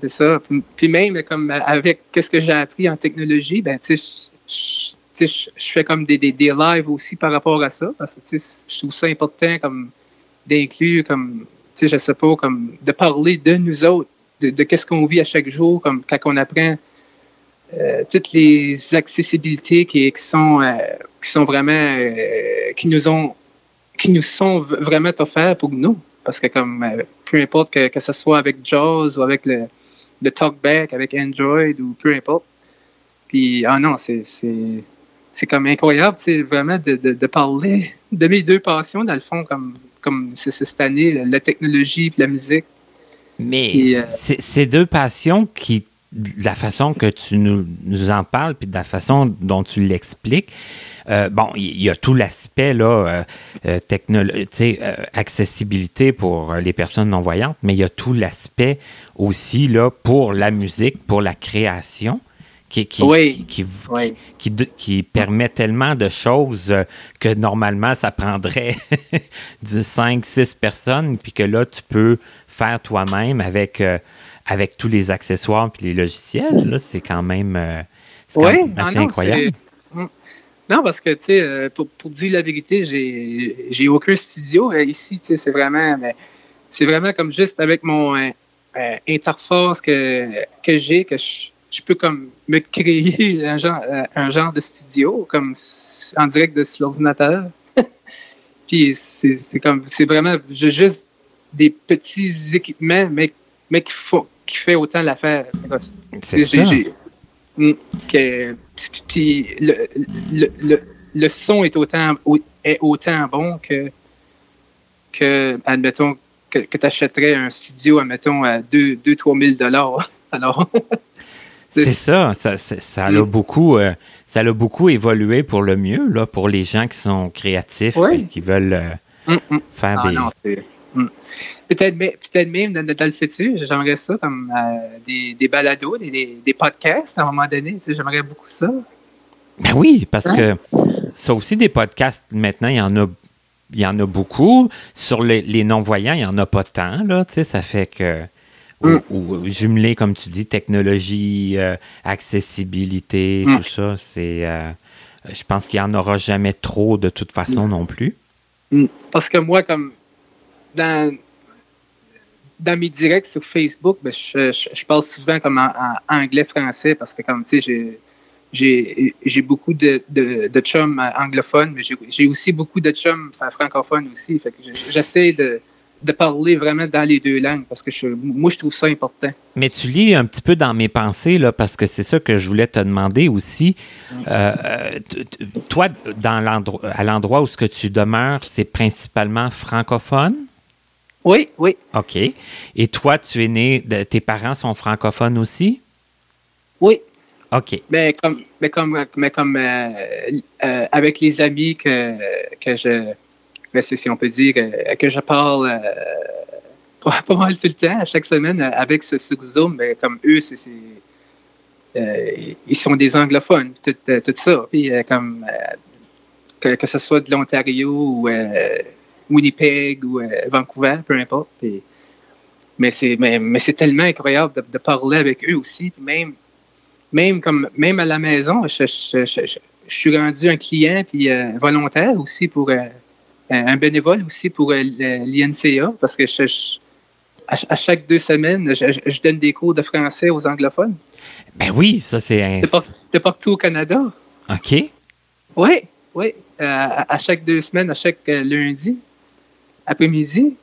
c'est ça. Puis même, comme avec qu'est-ce que j'ai appris en technologie, ben, tu sais, je, fais comme des, des, des, lives aussi par rapport à ça, parce que je trouve ça important comme d'inclure, comme, je sais pas, comme de parler de nous autres, de, qu'est-ce qu'on vit à chaque jour, comme quand on apprend euh, toutes les accessibilités qui, qui sont, euh, qui sont vraiment, euh, qui nous ont, qui nous sont vraiment offertes pour nous. Parce que comme, peu importe que, que ce soit avec JAWS ou avec le, le TalkBack, avec Android ou peu importe, puis, ah non, c'est, c'est, comme incroyable, c'est vraiment de, de, de, parler de mes deux passions, dans le fond, comme, comme c'est, cette année, la, technologie et la musique. Mais euh, c'est, ces deux passions qui, la façon que tu nous, nous en parles, puis de la façon dont tu l'expliques, euh, bon, il y, a tout l'aspect là, euh, euh, accessibilité pour les personnes non voyantes, mais il y a tout l'aspect aussi là pour la musique, pour la création qui, qui, qui, permet tellement de choses euh, que normalement, ça prendrait 5, 6 personnes, puis que là, tu peux faire toi-même avec, euh, avec tous les accessoires et les logiciels. C'est quand même, euh, assez incroyable. Mm. Non, parce que, tu sais, pour, dire la vérité, j'ai aucun studio ici, tu sais, c'est vraiment, c'est vraiment comme juste avec mon interface que, que j'ai, que je je peux comme me créer un genre, euh, un genre de studio comme en direct de l'ordinateur. Puis c'est comme c'est vraiment juste des petits équipements, mais, mais qui, font, qui fait autant l'affaire. C'est ça. Hmm, puis le, le, le, son est autant, est autant bon que, que admettons, que, que tu achèterais un studio, admettons, à 2-3 000 dollars. Alors, C'est ça, ça, ça, a beaucoup, euh, ça a beaucoup évolué pour le mieux, là, pour les gens qui sont créatifs et qui veulent euh, mm, mm. faire ah, des. Mm. Peut-être peut même dans, dans, le futur, j'aimerais ça comme euh, des, des, balados, des, des, podcasts à un moment donné. J'aimerais beaucoup ça. Ben oui, parce hein? que ça aussi des podcasts, maintenant, il y en a il y en a beaucoup. Sur les, les non-voyants, il n'y en a pas tant. Là, ça fait que Mm. Ou, jumelé, comme tu dis, technologie, euh, accessibilité, mm. tout ça, c'est. Euh, je pense qu'il n'y en aura jamais trop de toute façon mm. non plus. Parce que moi, comme dans, dans mes directs sur Facebook, ben, je, je, parle souvent comme en, anglais-français parce que, comme tu sais, j'ai j'ai beaucoup de, de, de, chums anglophones, mais j'ai aussi beaucoup de chums francophones aussi. Fait que j'essaie de de parler vraiment dans les deux langues parce que moi, je trouve ça important. Mais tu lis un petit peu dans mes pensées, là, parce que c'est ça que je voulais te demander aussi. Euh, euh, toi, dans à l'endroit où ce que tu demeures, c'est principalement francophone? Oui, oui. OK. Et toi, tu es né, tes parents sont francophones aussi? Oui. OK. Mais comme, mais comme, mais comme euh, avec les amis que, que je ben, si on peut dire, euh, que je parle euh, pas, mal tout le temps, à chaque semaine, euh, avec ce, Zoom, mais comme eux, c'est, ils sont des anglophones, tout, ça. Puis comme que, ce soit de l'Ontario ou Winnipeg ou Vancouver, peu importe. mais c'est mais, c'est tellement incroyable de, parler avec eux aussi. Même, même, comme, même à la maison, je, je, suis rendu un client puis volontaire aussi pour un bénévole aussi pour l'INCA parce que je, à, chaque deux semaines, je, donne des cours de français aux anglophones. Ben oui, ça c'est... C'est partout au Canada. OK. Oui, oui. Euh, à, chaque deux semaines, à chaque euh, lundi, après-midi.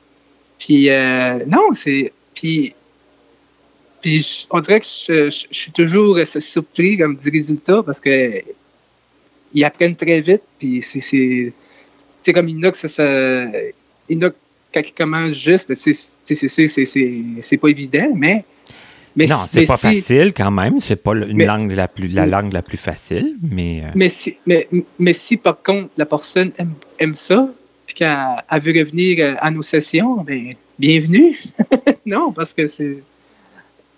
Puis, euh, non, c'est... Puis, puis on dirait que je, suis toujours surpris comme du résultat parce que ils apprennent très vite. Puis c'est comme Inox, ça, ça, Inox quand il commence juste, c'est sûr c'est pas évident, mais. mais non, c'est pas facile quand même. C'est pas une langue la, plus, la langue la plus facile, mais. Euh, mais, si, mais, mais si par contre la personne aime, aime ça, puis qu'elle veut revenir euh, à nos sessions, ben, bienvenue. non, parce que c'est.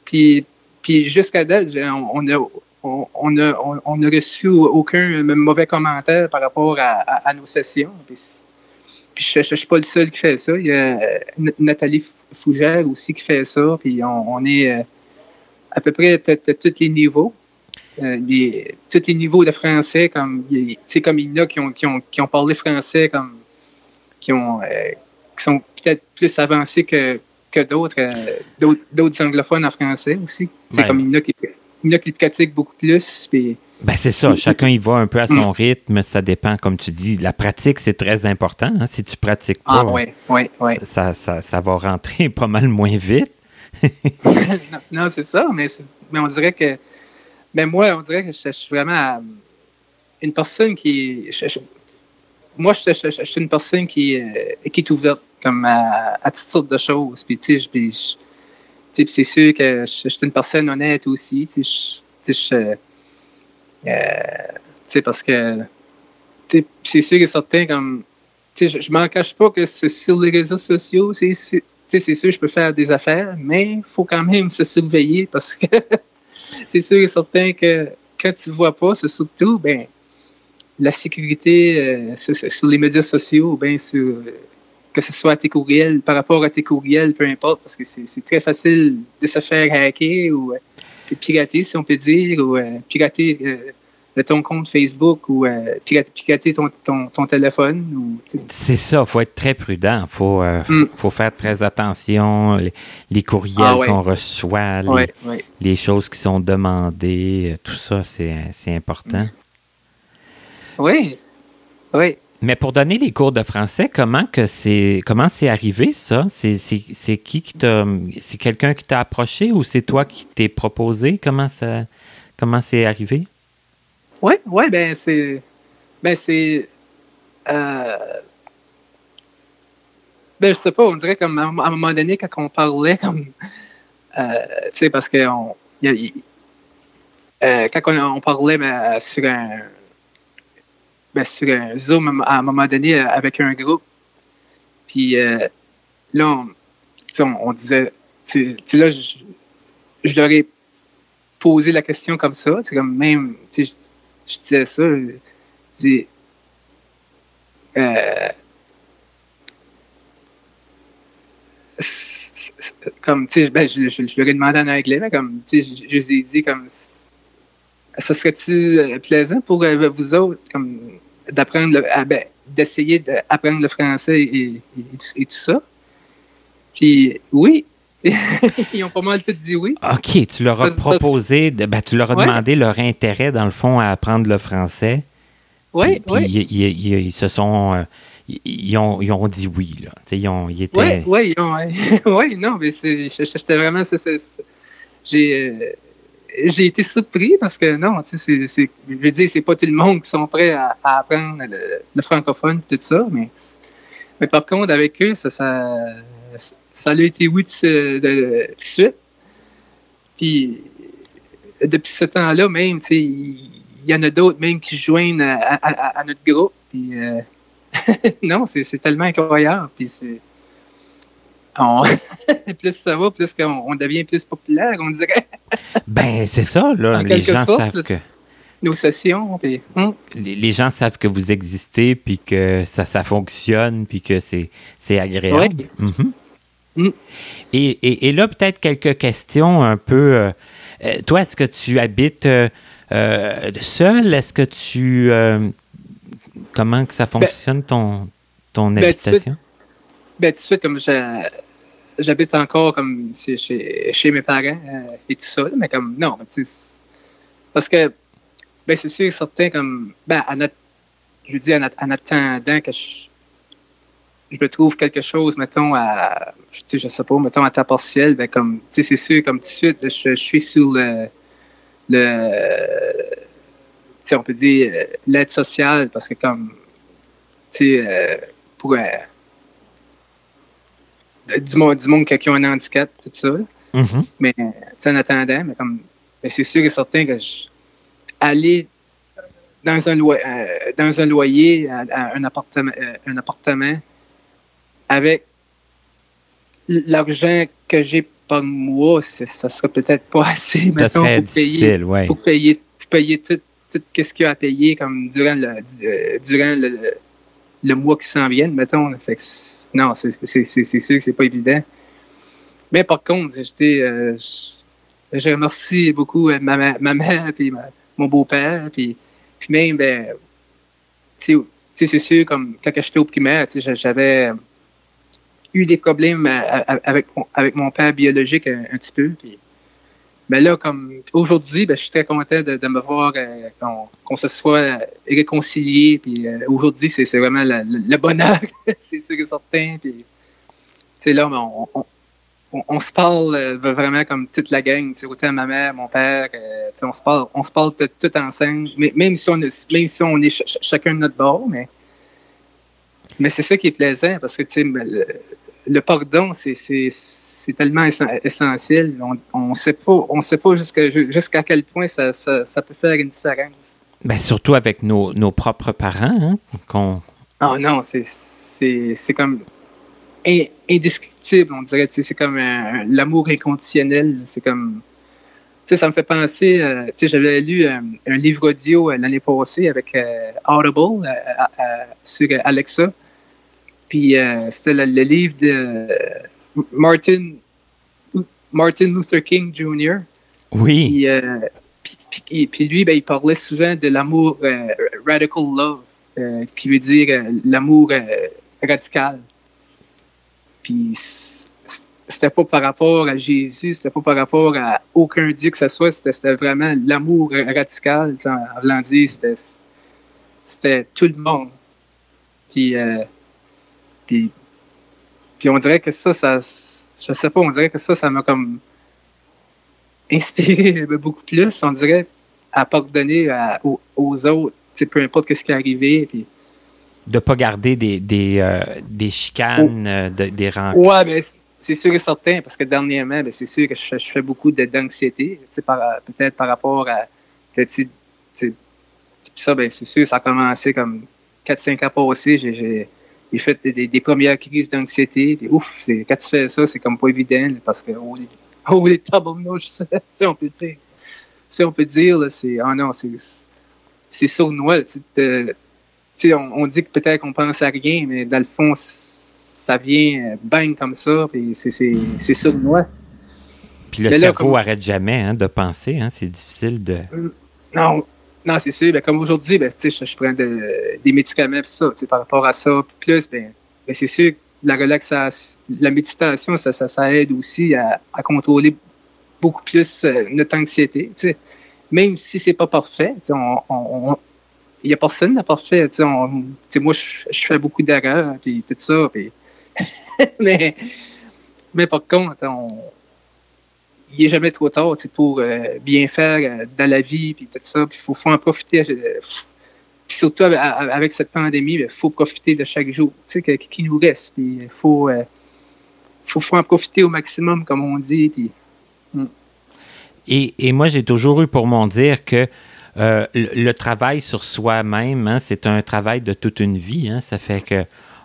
Puis, puis jusqu'à date, on, a. On, a, on, a reçu aucun mauvais commentaire par rapport à, à, nos sessions je ne suis pas le seul qui fait ça. Il y a euh, Nathalie Fougère aussi qui fait ça. Puis on, est euh, à peu près à tous les niveaux. Euh, tous les niveaux de français, comme comme il y en a qui ont, qui ont, parlé français, comme qui ont qui sont peut-être plus avancés que, que d'autres, d'autres anglophones en français aussi. C'est comme il y en a qui, il y en a qui pratiquent beaucoup plus. Puis, ben c'est ça. Chacun y va un peu à son mm. rythme. Ça dépend, comme tu dis. La pratique, c'est très important. Hein. Si tu pratiques ah, pas, Ça, ça, ça, va rentrer pas mal moins vite. non, c'est ça, mais, mais on dirait que. Ben moi, on dirait que je, suis vraiment une personne qui. moi, je, suis une personne qui, euh, qui est ouverte comme à, toutes sortes de choses. Puis, tu sais, c'est sûr que je, suis une personne honnête aussi. Euh, parce que c'est sûr et certain, comme je, je m'en cache pas que sur les réseaux sociaux, c'est sûr, je peux faire des affaires, mais il faut quand même se surveiller parce que c'est sûr et certain que quand tu ne vois pas, c'est surtout ben, la sécurité euh, sur, les médias sociaux, ben, sur, que ce soit à tes courriels, par rapport à tes courriels, peu importe, parce que c'est très facile de se faire hacker ou euh, pirater, si on peut dire, ou euh, pirater euh, ton compte Facebook ou pirater ton, ton, téléphone. C'est ça, il faut être très prudent. Il faut, mm. faut faire très attention. Les, courriels ah qu'on reçoit, les, choses qui sont demandées, tout ça, c'est important. Oui, oui. Mais pour donner les cours de français, comment que c'est comment c'est arrivé ça? C'est qui qui t'a c'est quelqu'un qui t'a approché ou c'est toi qui t'es proposé? Comment ça comment c'est arrivé? Oui, oui, ben c'est ben c'est euh, ben je sais pas, on dirait comme à, un moment donné quand on parlait comme euh, tu sais parce que on, euh, quand on, parlait ben, sur un ben, sur un Zoom à un moment donné euh, avec un groupe. Puis euh, là, on, disait, là, je, leur ai posé la question comme ça. C'est comme même, je, je, disais ça, je dis, euh, comme, tu sais, ben, je, je, leur ai demandé en anglais, mais comme, tu sais, je, les ai dit comme, ça serait-tu plaisant pour vous autres, comme, d'apprendre, ben, d'essayer d'apprendre le français et, tout ça? Puis oui, ils ont pas mal tout dit oui. OK, tu leur as proposé, ben, tu leur as demandé leur intérêt, dans le fond, à apprendre le français. Oui, oui. Ils, se sont. Euh, ils, ont, ils ont dit oui, là. ils, ont, ils étaient... Oui, oui, oui, non, mais j'étais vraiment. Euh, j'ai été surpris parce que non, tu sais, c'est, je veux dire, c'est pas tout le monde qui sont prêts à, apprendre le, francophone tout ça, mais, mais par contre, avec eux, ça, ça, ça a été oui de, suite. Puis, depuis ce temps-là, même, tu sais, il y, en a d'autres même qui joignent à, notre groupe. Puis, euh, non, c'est, tellement incroyable. Puis, c'est plus ça va, plus on, devient plus populaire, on dirait. Ben, c'est ça, là. les gens savent que. nos sessions. Puis, hum. les, les gens savent que vous existez, puis que ça, ça fonctionne, puis que c'est agréable. Mhm. Mm. Et, et- et là, peut-être quelques questions un peu. euh, euh, toi, est-ce que tu habites euh, euh, seul? Est-ce que tu. comment que ça fonctionne, ton, ton Ben, tu sais- habitation? Ben, tout de suite, comme je- j'habite encore comme chez, chez mes parents euh, et tout ça, mais comme non, parce que ben c'est sûr certain comme ben en, at- je dire en, en attendant que je, je me trouve quelque chose, mettons à je, je sais pas, mettons à temps partiel, ben comme tu sais c'est sûr comme tout de suite je, suis sur le le on peut dire euh, l'aide sociale parce que comme tu sais euh, pour du monde, du monde qui ont un handicap, tout ça. là. Mhm. Mais en attendant, mais comme mais c'est sûr et certain que je, aller dans un, loi- euh, dans un loyer, à, à un, appartement, euh, un appartement, avec l'argent que j'ai par mois, ça serait peut-être pas assez Ça serait pour payer, pour payer, pour payer tout, tout ce qu'il y a à payer comme durant le, du- euh, durant le, le, mois qui s'en vient, mettons. Fait que non, c'est sûr que c'est pas évident. Mais par contre, j'étais, euh, je, remercie beaucoup euh, ma, mère puis mon beau-père puis, puis même ben, c'est sûr comme quand j'étais au primaire, j'avais eu des problèmes avec avec mon père biologique un, petit peu mais là, comme aujourd'hui, ben, je suis très content de, de me voir euh, qu'on qu'on se soit réconciliés. Puis euh, aujourd'hui, c'est vraiment le, le- bonheur, c'est sûr et certain. Puis, là, ben, on, on, on, on se parle euh, vraiment comme toute la gang. Tu sais, autant ma mère, mon père, euh, tu sais, on se parle, on se parle tout, tout ensemble. Mais, même si on est, même si on est ch- ch- chacun de notre bord, mais mais c'est ça qui est plaisant parce que tu ben, le, le pardon, c'est c'est tellement essen- essentiel. On on sait pas on sait pas jusqu'à quel point ça, ça, ça peut faire une différence. Ben, surtout avec nos, nos propres parents, hein, Ah non, c'est comme in- indescriptible, on dirait. C'est comme un- l'amour inconditionnel. C'est comme tu sais, ça me fait penser. euh, tu sais, j'avais lu euh, un livre audio euh, l'année passée avec euh, Audible euh, euh, euh, sur Alexa. Puis euh, c'était le, le livre de euh, Martin Martin Luther King Jr. Oui, Puis, euh, puis, puis- puis lui, ben, il parlait souvent de l'amour euh, radical love, euh, qui veut dire l'amour radical. Puis c'était pas par rapport à Jésus, c'était pas par rapport à aucun Dieu que ce soit, c'était vraiment l'amour radical. En voulant dire, c'était tout le monde. Puis, puis, puis on dirait que ça, ça, je sais pas, on dirait que ça, ça m'a comme inspiré beaucoup plus, on dirait, à pardonner à- aux, aux autres, peu importe ce qui est arrivé. Puis, de ne pas garder des, des, euh, des chicanes, euh, de- des rencontres. ouais, mais c'est sûr et certain, parce que dernièrement, ben, c'est sûr que je, je fais beaucoup d'anxiété, peut-être par rapport à, tu sais, tu sais, puis ça, ben, c'est sûr, ça a commencé comme 4-5 ans passés, j'ai- j'ai fait des, des- des premières crises d'anxiété, ouf, c'est- quand tu fais ça, c'est comme pas évident, parce que, oh, les, oh, les si on peut dire, si on peut dire, c'est, ah non, c'est, c'est sournois, sais, on, on dit que peut-être qu'on pense à rien, mais dans le fond, ça vient euh, bang comme ça, puis c'est, sournois. Puis le là, cerveau comme- arrête jamais hein, de penser. Hein, c'est difficile de. Non, non, c'est sûr. Ben, comme aujourd'hui, ben, je, je prends de- des médicaments pis ça, par rapport à ça. Plus, ben, ben, c'est sûr que la relaxation, la méditation, ça, ça, ça aide aussi à, à contrôler beaucoup plus euh, notre anxiété. tu sais. Même si c'est pas parfait, sais, on, on, il y a personne de parfait. tu sais, on- tu sais, moi, je, fais beaucoup d'erreurs, puis tout ça. Puis... mais, mais par contre, on, il est jamais trop tard pour euh, bien faire euh, dans la vie puis tout ça. Il faut, en profiter. euh, surtout avec, cette pandémie, il faut profiter de chaque jour que- qui nous reste. Il faut, euh, faut, faut en profiter au maximum, comme on dit. Puis, Et, et moi, j'ai toujours eu pour mon dire que le, le travail sur soi-même, hein, c'est un travail de toute une vie. Hein, ça fait que,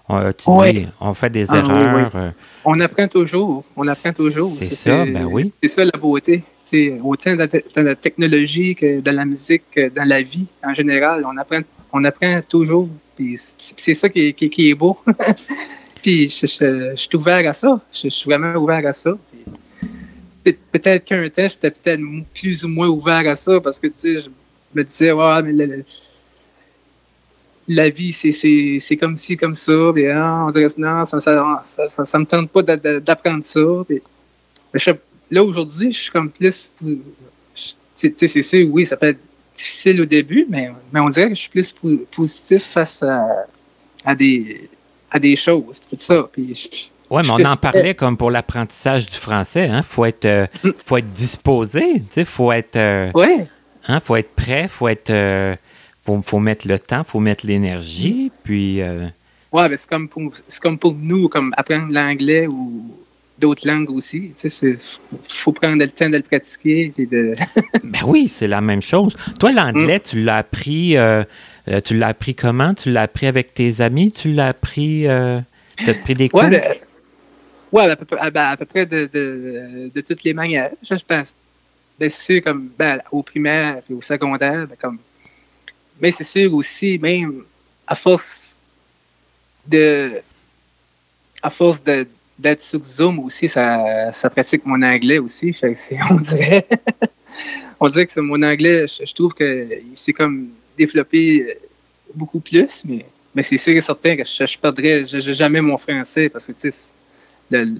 euh, tu Ouais. dis, on fait des Ah, oui, erreurs. euh, on apprend toujours. On apprend toujours. C'est ça, ben oui. C'est ça la beauté. Tu autant dans, la technologie que dans la musique, que dans la vie en général. On apprend, on apprend toujours. C'est ça qui est, qui, est beau. puis je, suis ouvert à ça. Je, suis vraiment ouvert à ça. Peut-être qu'un temps, j'étais peut-être plus ou moins ouvert à ça parce que tu sais, je me disais, ouais, mais la vie, c'est comme ci, comme ça. Puis, ah, on dirait, non, ça, ça, ça, me tente pas d'apprendre ça. là, aujourd'hui, je suis comme plus. C'est sûr, oui, ça peut être difficile au début, mais, mais on dirait que je suis plus positif face à, à, des, à des choses. Tout ça. Puis, oui, mais on en parlait comme pour l'apprentissage du français. Il hein? faut, être, euh, mm. faut être disposé, il faut être. Euh, ouais. Hein? faut être prêt, faut être. Euh, faut, faut mettre le temps, faut mettre l'énergie, puis... Euh, ouais, mais c'est comme, pour, comme pour nous, comme apprendre l'anglais ou d'autres langues aussi. Tu sais, faut prendre le temps de le pratiquer. Et de... ben oui, c'est la même chose. Toi, l'anglais, mm. tu l'as appris... Euh, euh, tu l'as appris comment? Tu l'as appris avec tes amis? Tu l'as appris... Euh, tu as pris des cours? Ouais, ouais à, peu, ben, à peu près de, de, de, toutes les manières. Je, pense. Ben, c'est sûr, comme ben, au primaire et au secondaire, ben, comme mais c'est sûr aussi, même à force de. À force d'être sur Zoom aussi, ça, ça pratique mon anglais aussi. Fait on dirait. on dirait que mon anglais, je, trouve qu'il s'est comme développé beaucoup plus, mais, mais c'est sûr et certain que je, je perdrais jamais mon français parce que tu sais, le,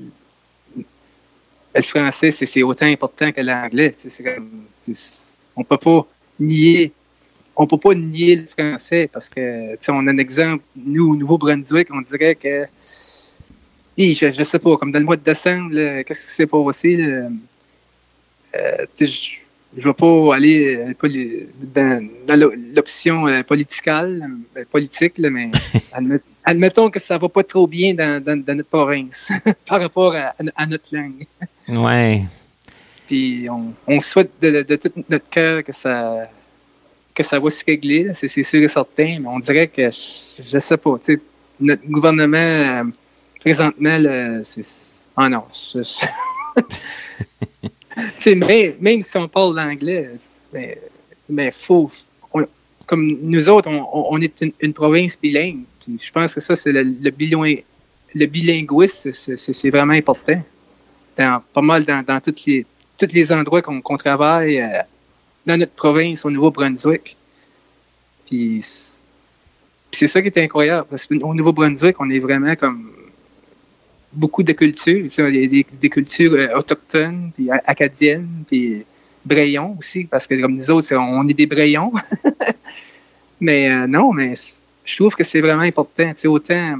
le français, c'est autant important que l'anglais. On peut pas nier on peut pas nier le français parce que, tu sais, on a un exemple, nous, au Nouveau-Brunswick, on dirait que, je, je sais pas, comme dans le mois de décembre, qu'est-ce qui s'est passé, euh, tu sais, je ne vais pas aller euh, dans, dans l'option euh, politicale, politique, mais admettons que ça va pas trop bien dans, dans, notre province par rapport à, notre langue. Ouais. Puis on, on souhaite de, de tout notre cœur que ça que ça va se régler, c'est sûr et certain, mais on dirait que, je, ne sais pas, notre gouvernement, euh, présentement, c'est... Ah non, même, si on parle l'anglais, mais, mais faut... comme nous autres, on, est une, province bilingue, je pense que ça, c'est le bilinguisme, c'est vraiment important. Dans, pas mal dans, dans tous les, tous les endroits qu'on travaille, euh, dans notre province, au Nouveau-Brunswick. Puis c'est ça qui est incroyable, parce qu'au Nouveau-Brunswick, on est vraiment comme beaucoup de cultures. Y a des, cultures euh, autochtones, puis acadiennes, puis brayons aussi, parce que comme nous autres, on est des brayons. mais euh, non, mais je trouve que c'est vraiment important. autant,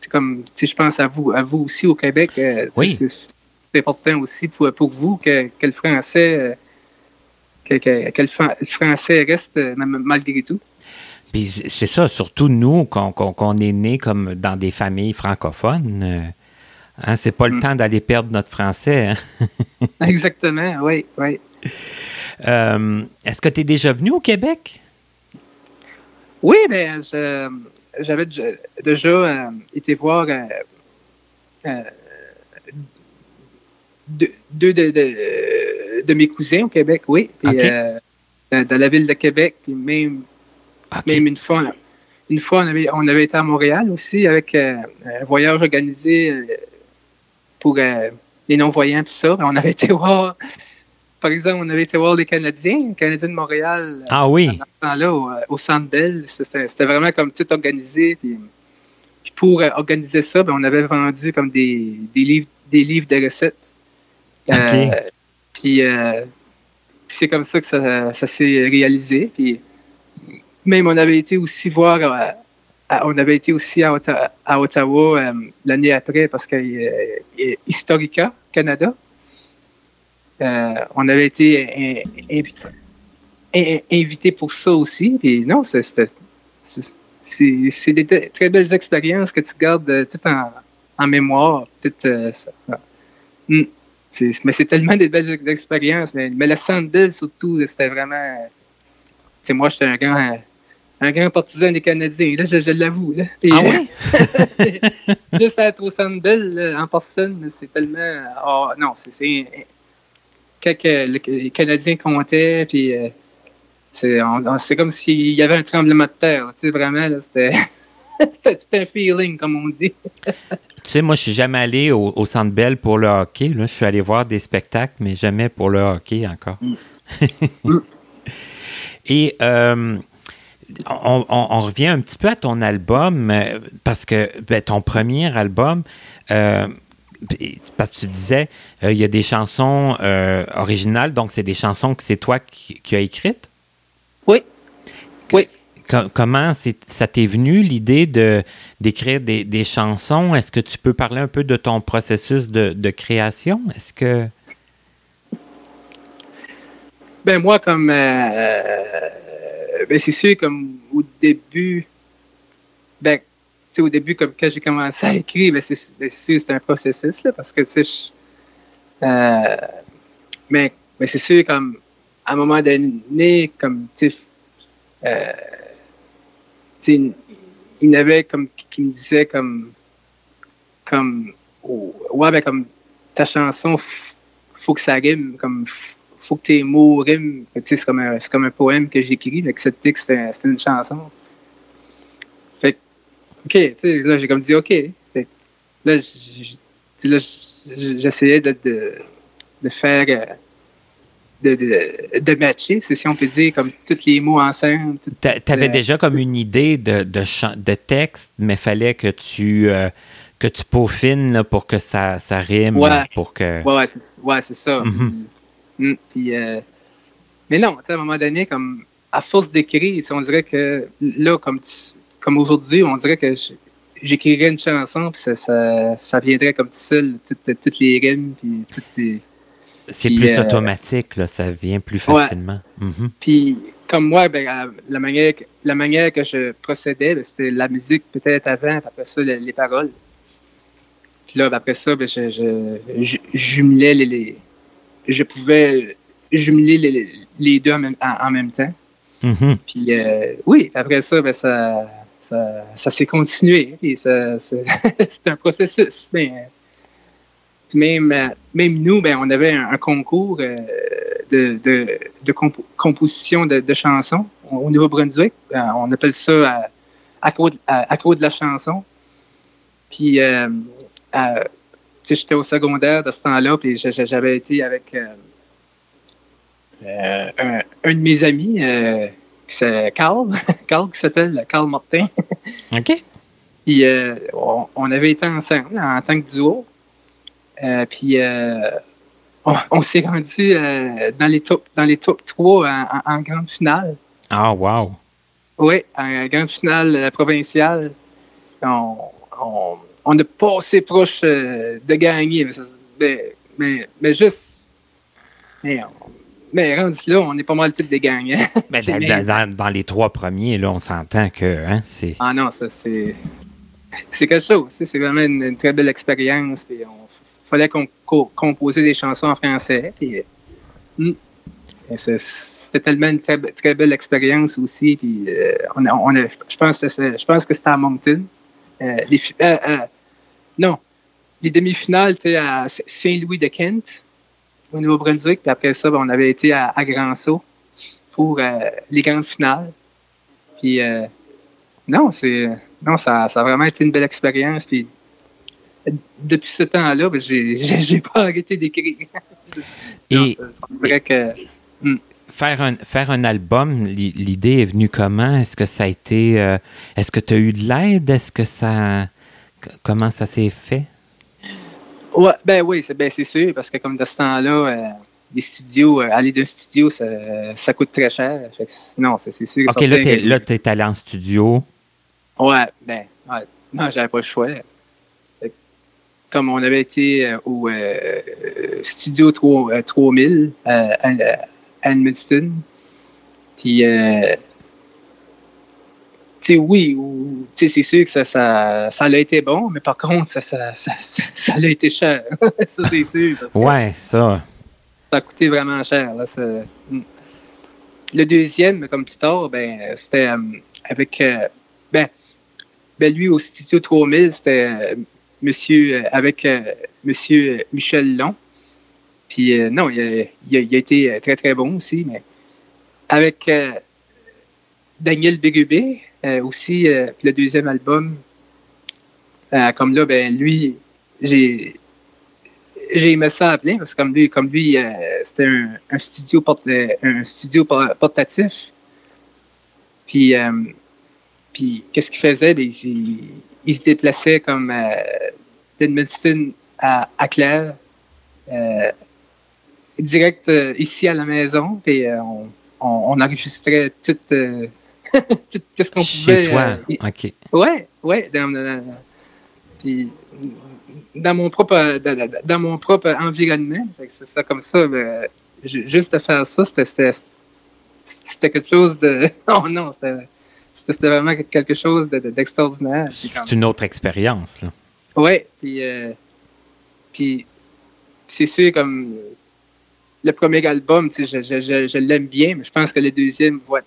c'est comme, je pense à vous, à vous aussi au Québec. Euh, oui. C'est important aussi pour, pour vous que, que le français que, le français reste euh, malgré tout. Puis c'est ça, surtout nous, qu'on est né comme dans des familles francophones. Euh, hein, c'est pas le mm. temps d'aller perdre notre français. Hein. Exactement, oui, oui. Euh, est-ce que tu es déjà venu au Québec? Oui, mais j'avais déjà été voir deux, de, de, mes cousins au Québec, oui. Euh, dans, la ville de Québec, puis même, même une fois, une fois on, avait, on avait été à Montréal aussi avec euh, un voyage organisé euh, pour les non-voyants, tout ça. On avait été voir, par exemple, on avait été voir les Canadiens, les Canadiens de Montréal. Ah oui. Là, au, au Centre Bell. C'était vraiment comme tout organisé. Puis, pour organiser ça, ben, on avait vendu comme des, des livres des livres de recettes euh, puis euh, c'est comme ça que ça, s'est réalisé. Puis même on avait été aussi voir, euh, on avait été aussi à, Ottawa, l'année après parce que Historica Canada, on avait été invité, pour ça aussi. Puis non, c'est des très belles expériences que tu gardes tout en, mémoire. Hmm mais c'est tellement des belles expériences. Mais, mais le Sandel, surtout, c'était vraiment. C'est moi, j'étais un grand, un grand partisan des Canadiens. Là, je, l'avoue. ah oui? juste être au Sandel en personne, c'est tellement. Oh, non, c'est quand les Canadiens comptaient, puis c'est comme s'il y avait un tremblement de terre. Tu sais, vraiment, c'était. C'était tout un feeling, comme on dit. tu sais, moi, je suis jamais allé au, au, Centre Bell pour le hockey. Là. Je suis allé voir des spectacles, mais jamais pour le hockey encore. Mm. Mm. Et euh, on, revient un petit peu à ton album, euh, parce que ben, ton premier album, euh, parce que tu disais, il y a des chansons originales, donc c'est des chansons que c'est toi qui, qui as écrites? Oui. Oui comment ça t'est venu l'idée de d'écrire des, chansons? Est-ce que tu peux parler un peu de ton processus de, création? Est-ce que ben moi comme euh, ben c'est sûr comme au début ben au début comme quand j'ai commencé à écrire ben c'est sûr c'était un processus là, parce que tu sais euh, mais, mais c'est sûr comme à un moment donné comme tu sais euh, il y avait comme qui me disait comme comme ouais ben comme ta chanson faut que ça rime comme faut que tes mots riment. C'est comme un comme un poème que j'écris avec cette texte c'est une chanson. Fait ok là j'ai comme dit ok. Là j'essayais de, de, de faire euh, de, de, de matcher, si on peut dire, comme tous les mots ensemble. Tu avais déjà comme une idée de, de, de texte, mais fallait que tu, euh, que tu peaufines pour que ça, ça rime. Ouais, pour que... ouais, c'est ça. Mm-hmm. Mm, euh, mais non, à un moment donné, comme à force d'écrire, on dirait que là, comme, comme aujourd'hui, on dirait que j'écrirais une chanson, puis ça, ça, ça, viendrait comme tout seul, toutes, les rimes, puis toutes c'est plus euh, automatique, là, ça vient plus facilement. Mhm. Puis, comme moi, ben, la, manière, la manière que je procédais, ben, c'était la musique peut-être avant, après ça, les, paroles. Puis là, ben, après ça, ben, je, je, jumelais les, Je pouvais jumeler les, deux en même, temps. Mhm. Puis, euh, oui, après ça, ben, ça, ça, ça s'est continué. c'est un processus. Même, euh, même nous, ben, on avait un, concours euh, de, de, de composition de, de, chansons au Nouveau-Brunswick. Euh, on appelle ça à, cause, à, de la chanson. Puis, j'étais au secondaire de ce temps-là, puis j'avais été avec un, un, de mes amis, c'est Carl, Carl qui s'appelle Carl Martin. OK. Puis, on, on, avait été ensemble en tant que duo. Euh, puis euh, on, s'est rendu euh, dans les top dans les top 3 en, grande finale. Ah wow. Oui, en grande finale provinciale. On, on, on a pas assez proche de gagner, mais, mais, juste. Mais, mais rendu là, on est pas mal tous des gagnants. Mais dans, dans, les trois premiers, là, on s'entend que hein, c'est. Ah non, ça c'est. C'est quelque chose. C'est vraiment une, très belle expérience. On fallait qu'on composait des chansons en français. Hmm. c'était tellement une très, belle expérience aussi. Puis, euh, on je pense, je pense que c'était à Moncton. Euh, euh, non, les demi-finales étaient à Saint-Louis de Kent, au Nouveau-Brunswick. Puis après ça, ben, on avait été à, Grand-Sault pour les grandes finales. Puis, non, non, ça, ça a vraiment été une belle expérience. Depuis ce temps-là, ben, j'ai pas arrêté d'écrire. Et, hmm. faire, un, faire un album, l'idée est venue comment? Est-ce que ça a été. Euh, est-ce que tu as eu de l'aide? Est-ce que ça. Comment ça s'est fait? Ouais, ben oui, c'est ben sûr, parce que comme de ce temps-là, euh, les studios, euh, aller d'un studio, ça, ça, coûte très cher. non, c'est sûr. OK, là, tu es, allé en studio. Ouais, ben, ouais. non, j'avais pas le choix comme on avait été euh, au euh, studio 3, 3000 euh, à, Edmundston. Puis, tu sais, oui, c'est sûr que ça, ça, ça a été bon, mais par contre, ça, ça, ça, ça, a été cher. ça, c'est sûr. ouais, ça. Ça a coûté vraiment cher. Là, hmm. le deuxième, comme plus tard, ben, c'était avec. ben, ben, lui, au studio 3000, c'était monsieur, euh, avec euh, monsieur Michel Long. Puis non, il a, été très, très bon aussi, mais avec Daniel Bégubé, aussi, le deuxième album, comme là, ben lui, j'ai j'ai aimé ça appeler parce que comme lui, comme lui euh, c'était un, studio portatif. Puis, euh, puis qu'est-ce qu'il faisait? Ben, il, se déplaçait comme euh, d'Edmundston à, à Claire, direct ici à la maison. Puis on, on, enregistrait tout, tout ce qu'on pouvait. Chez toi, OK. Ouais, ouais. puis dans mon propre dans, mon propre environnement. C'est ça comme ça. Ben, juste de faire ça, c'était c'était quelque chose de. Oh non, c'était vraiment quelque chose d'extraordinaire. c'est une autre expérience, là. Oui, puis, euh, puis c'est sûr, comme le premier album, je, je, je, je l'aime bien, mais je pense que le deuxième va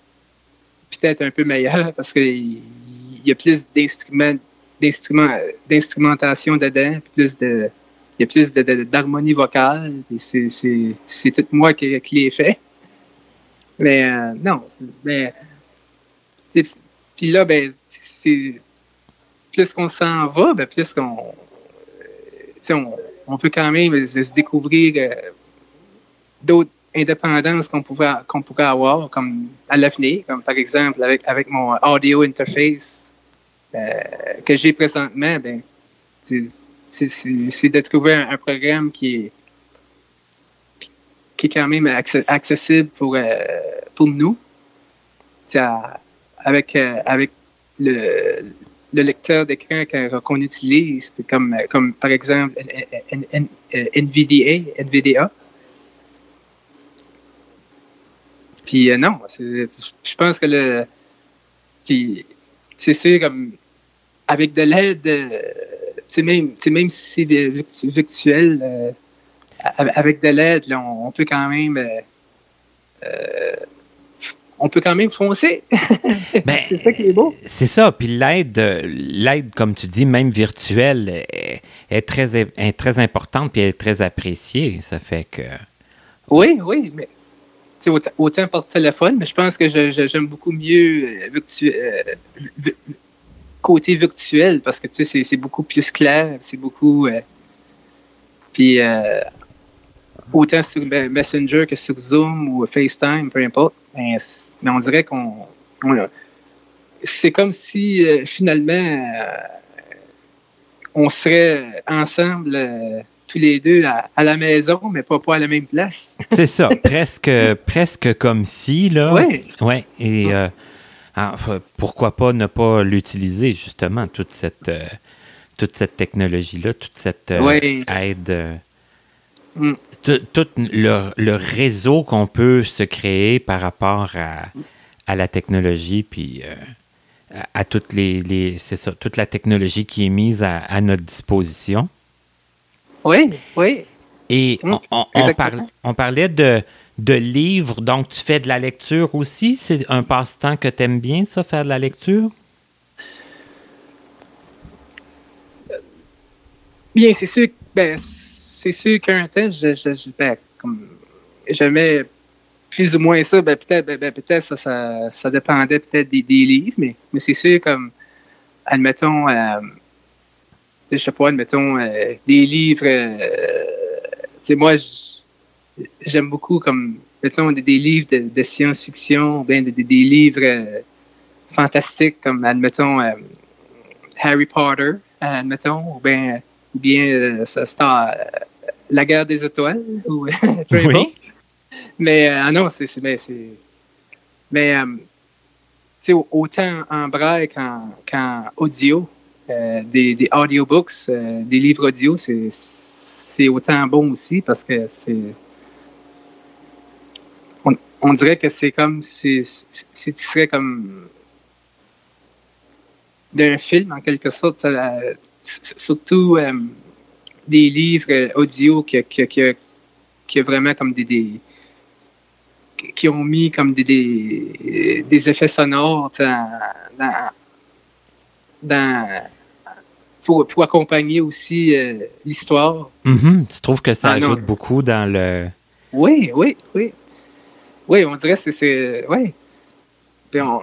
peut-être un peu meilleur parce qu'il y a plus d'instruments d'instrumentation dedans, plus de, il y a plus d'harmonie vocale. C'est tout moi qui, qui l'ai fait. Mais euh, non, mais puis là, ben, c'est plus qu'on s'en va, ben, plus qu'on on, on, peut quand même se découvrir euh, d'autres indépendances qu'on pouvait qu'on pourrait avoir, comme à l'avenir, comme par exemple avec, avec mon audio interface euh, que j'ai présentement, ben, c'est de trouver un, programme qui est, qui est quand même accessible pour, euh, pour nous. Avec, euh, avec le, le lecteur d'écran qu'on utilise, comme, comme par exemple NVDA, NVDA. Puis non, je pense que le. Puis c'est sûr, comme avec de l'aide, euh, même, même si c'est virtuel, euh, avec de l'aide, on, peut quand même. Euh, on peut quand même foncer. Ben, c'est ça qui est beau. C'est ça. Puis l'aide, l'aide, comme tu dis, même virtuelle, est, très, est très importante puis elle est très appréciée. Ça fait que. Oui, oui, mais autant, autant par téléphone, mais je pense que j'aime beaucoup mieux virtuel côté virtuel parce que c'est beaucoup plus clair, c'est beaucoup. Euh, puis euh, autant sur Messenger que sur Zoom ou FaceTime, peu importe. Mais, on dirait qu'on. c'est comme si euh, finalement on serait ensemble tous les deux à, la maison, mais pas, pas à la même place. c'est ça, presque, presque comme si, là. Oui. Ouais, et. Pourquoi pas ne pas l'utiliser, justement, toute cette, euh, toute cette technologie-là, toute cette euh, aide. Euh, mm. Tout, le, réseau qu'on peut se créer par rapport à, à la technologie, puis à, toutes les, c'est ça, toute la technologie qui est mise à, notre disposition. Oui, oui. Et mm. on, on, parlait de, de livres. Donc, tu fais de la lecture aussi? C'est un passe-temps que tu aimes bien, ça, faire de la lecture? Bien, c'est sûr, ben, c'est sûr qu'un temps, je, je, ben, comme, j'aimais plus ou moins ça. Ben, peut-être, ben, ben peut-être ça, ça, dépendait peut-être des, livres, mais, mais c'est sûr comme, admettons, euh, je sais pas, admettons, euh, des livres, euh, moi, je, j'aime beaucoup comme mettons des, livres de, science-fiction, ou bien des, livres euh, fantastiques comme admettons euh, Harry Potter, admettons, ou bien ou bien euh, La guerre des étoiles ou oui. Mais ah non, c'est mais c'est mais autant en braille qu'en audio, des, des audiobooks, des livres audio, c'est autant bon aussi parce que c'est on dirait que c'est comme si, si, tu serais comme d'un film en quelque sorte, surtout euh, des livres audio qui, qui, qui, vraiment comme des, qui ont mis comme des, des, effets sonores dans, dans, pour, pour accompagner aussi l'histoire. Mm-hmm. Tu trouves que ça Ah, non. ajoute beaucoup dans le. Oui, oui, oui. Oui, on dirait que c'est- c'est. Oui. Puis, on-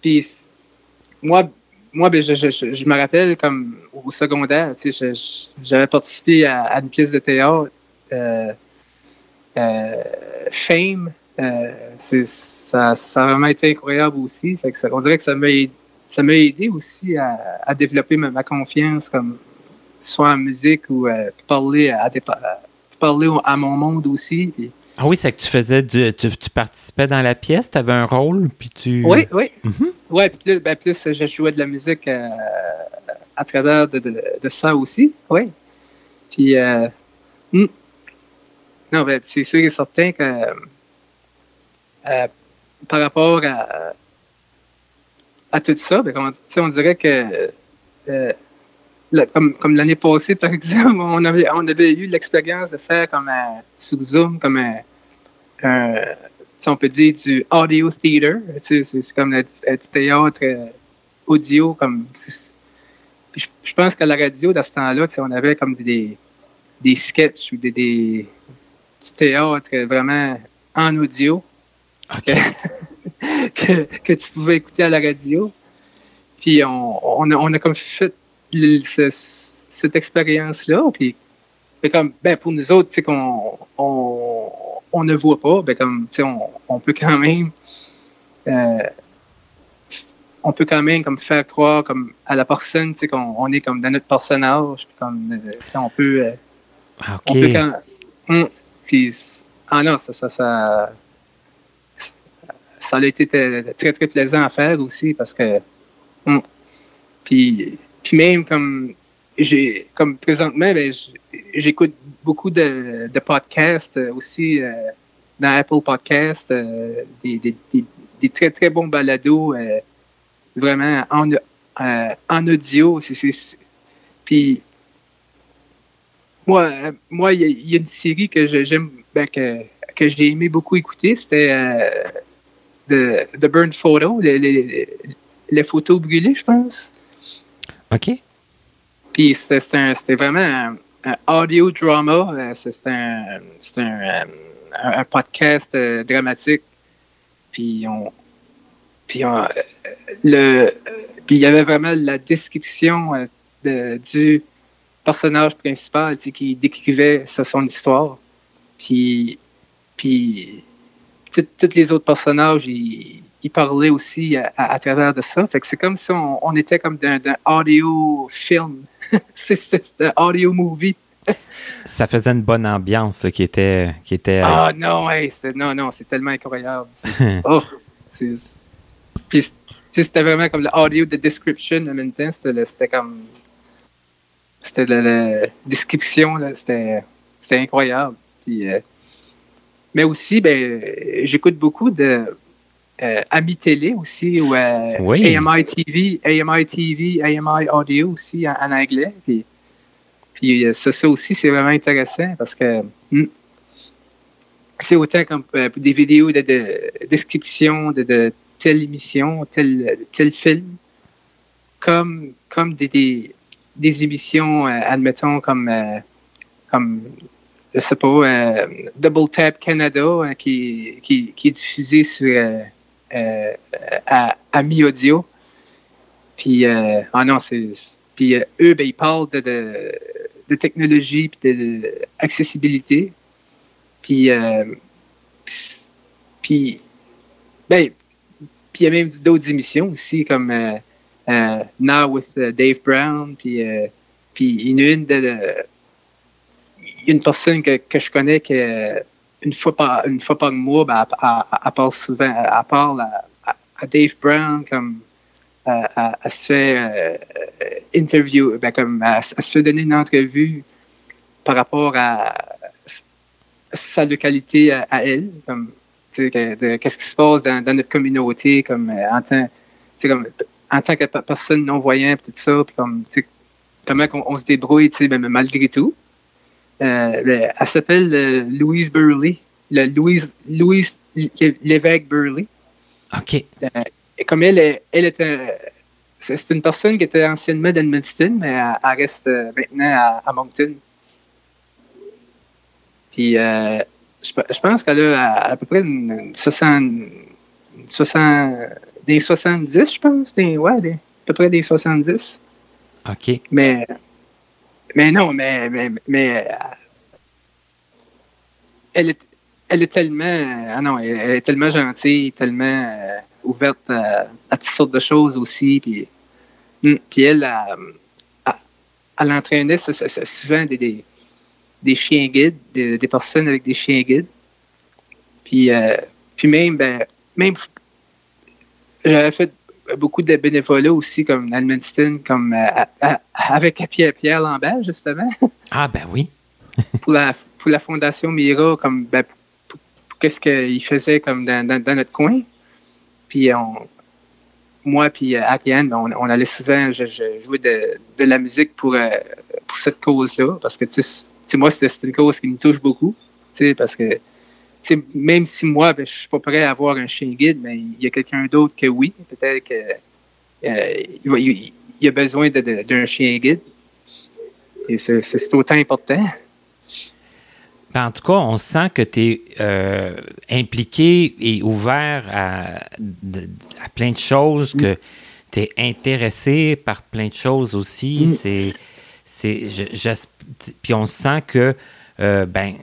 puis moi, moi ben, je, je, je, je me rappelle comme au secondaire, tu sais, j'avais participé à, à une pièce de théâtre, euh, euh, Fame. Euh, ça, ça a vraiment été incroyable aussi. Fait que ça- on dirait que ça m'a aidé, ça m'a aidé aussi à, à développer ma, ma confiance, comme soit en musique ou euh, parler à, à- parler à mon monde aussi. Ah oui, c'est que tu faisais du, tu, tu participais dans la pièce, tu avais un rôle, puis tu. Oui, oui. Mhm. Puis plus, ben, plus euh, je jouais de la musique euh, à travers de, de, de ça aussi. Oui. Puis, euh, hmm. non, ben, c'est sûr et certain que euh, par rapport à, à tout ça, ben, comment- on dirait que comme, comme l'année passée, par exemple, on avait, on avait eu l'expérience de faire comme un, sur Zoom, comme un, un on peut dire du audio theater. Tu sais, c'est c'est comme le- du théâtre euh, audio. Comme, c'est- je, je pense qu'à la radio, dans ce temps-là, tu sais, on avait comme des, des sketchs ou des, des, du théâtre vraiment en audio OK. que, que tu pouvais écouter à la radio. Puis on, on, a, on a comme fait le- ce- cette expérience-là. Puis comme, ben, pour nous autres, tu sais, qu'on on, on ne voit pas, ben, comme, tu sais, on, on peut quand même, euh, on peut quand même, comme, faire croire, comme, à la personne, tu sais, qu'on on est, comme, dans notre personnage, puis comme, euh, tu sais, on peut, euh, Ah, on peut quand, Hum, puis, ah non, ça, ça, ça, ça a été très, très, plaisant à faire aussi, parce que, hum, puis, puis même, comme, j'ai comme présentement ben, j'écoute beaucoup de, de podcasts euh, aussi euh, dans Apple Podcasts euh, des, des, des, des très très bons balados vraiment en, en audio c'est puis moi moi il y, a- il y a une série que j'aime ben, que, que j'ai aimé beaucoup écouter c'était euh, The, The Burn Photo les, les, les photos brûlées je pense OK. puis c'était vraiment audio drama. euh, c'est- un, euh, un- un podcast euh, dramatique. Puis on, puis on, euh, puis il y avait vraiment la description euh, de- du personnage principal tu sais, qui décrivait son histoire. Puis, puis tous les autres personnages, ils, parlaient aussi à, travers de ça. Fait que c'est comme si on, on était comme d'un audio film. un audio movie. Ça faisait une bonne ambiance là, qui était. Qui était euh, Ah non, hey, c'est- non, non, c'est tellement incroyable. Oh, puis, c'était vraiment comme l'audio de description en même temps. C'était c'était comme. C'était la, la description, c'était c'était incroyable. Puis, euh, mais aussi, ben, j'écoute beaucoup de euh, Ami Télé aussi, ou euh, Oui. AMI TV, AMI TV, AMI Audio aussi en, en anglais. Puis, puis euh, ça, ça aussi, c'est vraiment intéressant parce que hmm, c'est autant comme euh, des vidéos de, de description de, de telle émission, tel, tel film, comme, comme des, des, des émissions, admettons, comme, comme je sais pas, Double Tap Canada, hein, qui, qui, qui est diffusé sur euh, à, mi-audio. Puis, euh, ah non. Puis euh, eux, ben, ils parlent de, de, technologie puis de, de accessibilité. Puis, puis, ben, puis il y a même d'autres émissions aussi, comme Now with Dave Brown. Puis, puis il y a une une personne que, que je connais qui, euh, une fois par, une fois par mois, ben, elle- elle parle souvent, à, à- à Dave Brown comme elle, elle- elle se fait euh, euh, interview, ben, comme elle, elle se donner une entrevue par rapport à sa localité à, à elle, comme qu'est-ce qui se passe dans, notre communauté, comme euh, en tant, comme en tant que pe- personne non voyante, tout ça, puis comme comment on, se débrouille, ben, malgré tout. Euh, elle s'appelle euh, Louise Burley, le Louise Louise l'évêque Burley. OK. Euh, et comme elle, elle est un- c'est une personne qui était anciennement d'Edmundston, mais elle, reste maintenant à, Moncton. Puis je, pense qu'elle a à, peu près une, 60, 60, des 70, je pense. Des, ouais, à peu près des 70. OK. Mais, mais non, mais, mais, mais elle, est, elle est tellement. Ah non, elle, est tellement gentille, tellement euh, ouverte à, toutes sortes de choses aussi. Puis, hmm, puis elle, elle, elle entraînait souvent des des chiens guides, des, personnes avec des chiens guides. Puis, euh, puis même, ben, même j'avais fait beaucoup de bénévolat aussi, comme Almenston, comme euh, avec Pierre, Pierre Lambert, justement. Ah, ben oui. pour, la, pour la Fondation Mira, comme ben, qu'est-ce qu'il faisait comme dans, dans, notre coin. Puis on, moi puis euh, Ariane, on, on, allait souvent je, jouer de, de, la musique pour, pour cette cause-là, parce que moi, c'est une cause qui me touche beaucoup, parce que même si moi, ben, je suis pas prêt à avoir un chien guide, mais il y a quelqu'un d'autre que oui, peut-être qu'il euh, il, a besoin d'un chien guide. Et c'est autant important. Ben, en tout cas, on sent que tu es euh, impliqué et ouvert à, plein de choses, que tu es intéressé par plein de choses aussi. Mm. C'est c'est, puis on sent que euh, ben,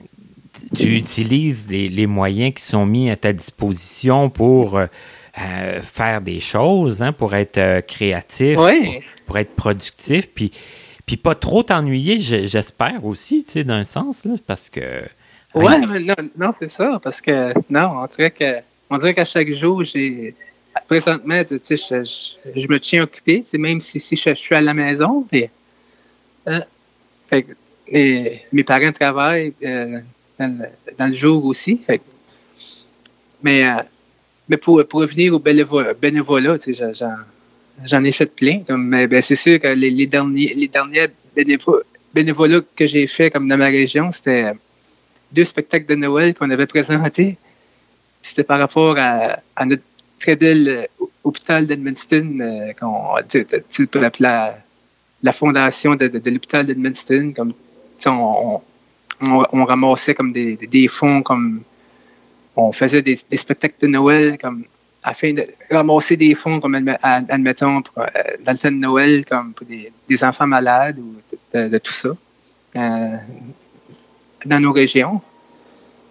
tu utilises les, moyens qui sont mis à ta disposition pour euh, euh, faire des choses, hein, pour être créatif, pour, être productif, puis, puis pas trop t'ennuyer, j'espère aussi, tu sais, d'un sens, là, parce que... Oui, non, non c'est ça, parce que, non, on dirait que on dirait qu'à chaque jour, j'ai... Présentement, tu sais, je, me tiens occupé, même si, si je, suis à la maison, mais euh, mes parents travaillent euh, dans, le, jour aussi. mais, euh, mais pour, pour revenir au bénévolat, j'en ai fait plein. Comme, ben, c'est sûr que les, derniers, les derniers bénévolats que j'ai fait comme dans ma région, c'était deux spectacles de Noël qu'on avait présentés. C'était par rapport à, notre très bel hôpital d'Edmundston, qu'on, la, la fondation de, l'hôpital d'Edmundston, on, ramassait comme des, fonds, comme on faisait des, spectacles de Noël, comme afin de ramasser des fonds, comme admettons, pour, euh, dans le temps de Noël, comme pour des, enfants malades ou de, tout ça, euh, dans nos régions.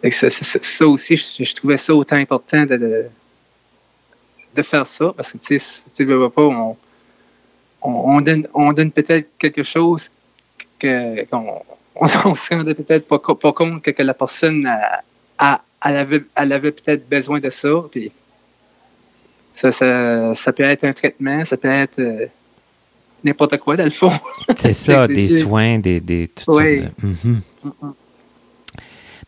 ça, aussi, je, trouvais ça autant important de, de, faire ça, parce que, tu sais, veux pas, on, on, donne, on donne peut-être quelque chose qu'on on, se rendait peut-être pas, pas, compte que, la personne a, elle avait, elle avait peut-être besoin de ça. Puis ça, ça, peut être un traitement, ça peut être euh, n'importe quoi dans le fond. C'est ça, des soins, des, des oui. Mhm.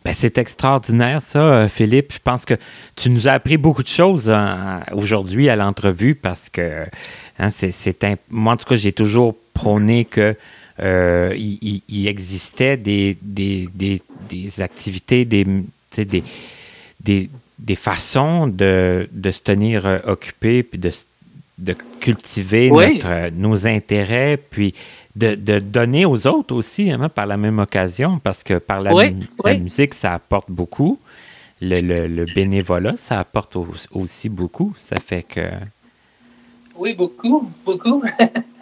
Ben, c'est extraordinaire, ça, euh, Philippe. Je pense que tu nous as appris beaucoup de choses hein, aujourd'hui à l'entrevue parce que Hein, c'est, moi, en tout cas, j'ai toujours prôné que euh, il, existait des, des, des, activités, des, des, des, façons de, de, se tenir euh, occupé, puis de, de cultiver notre, euh, nos intérêts, puis de, de, donner aux autres aussi, hein, par la même occasion, parce que par la, musique, ça apporte beaucoup. Le, le, le, bénévolat, ça apporte aussi beaucoup. Ça fait que oui, beaucoup, beaucoup.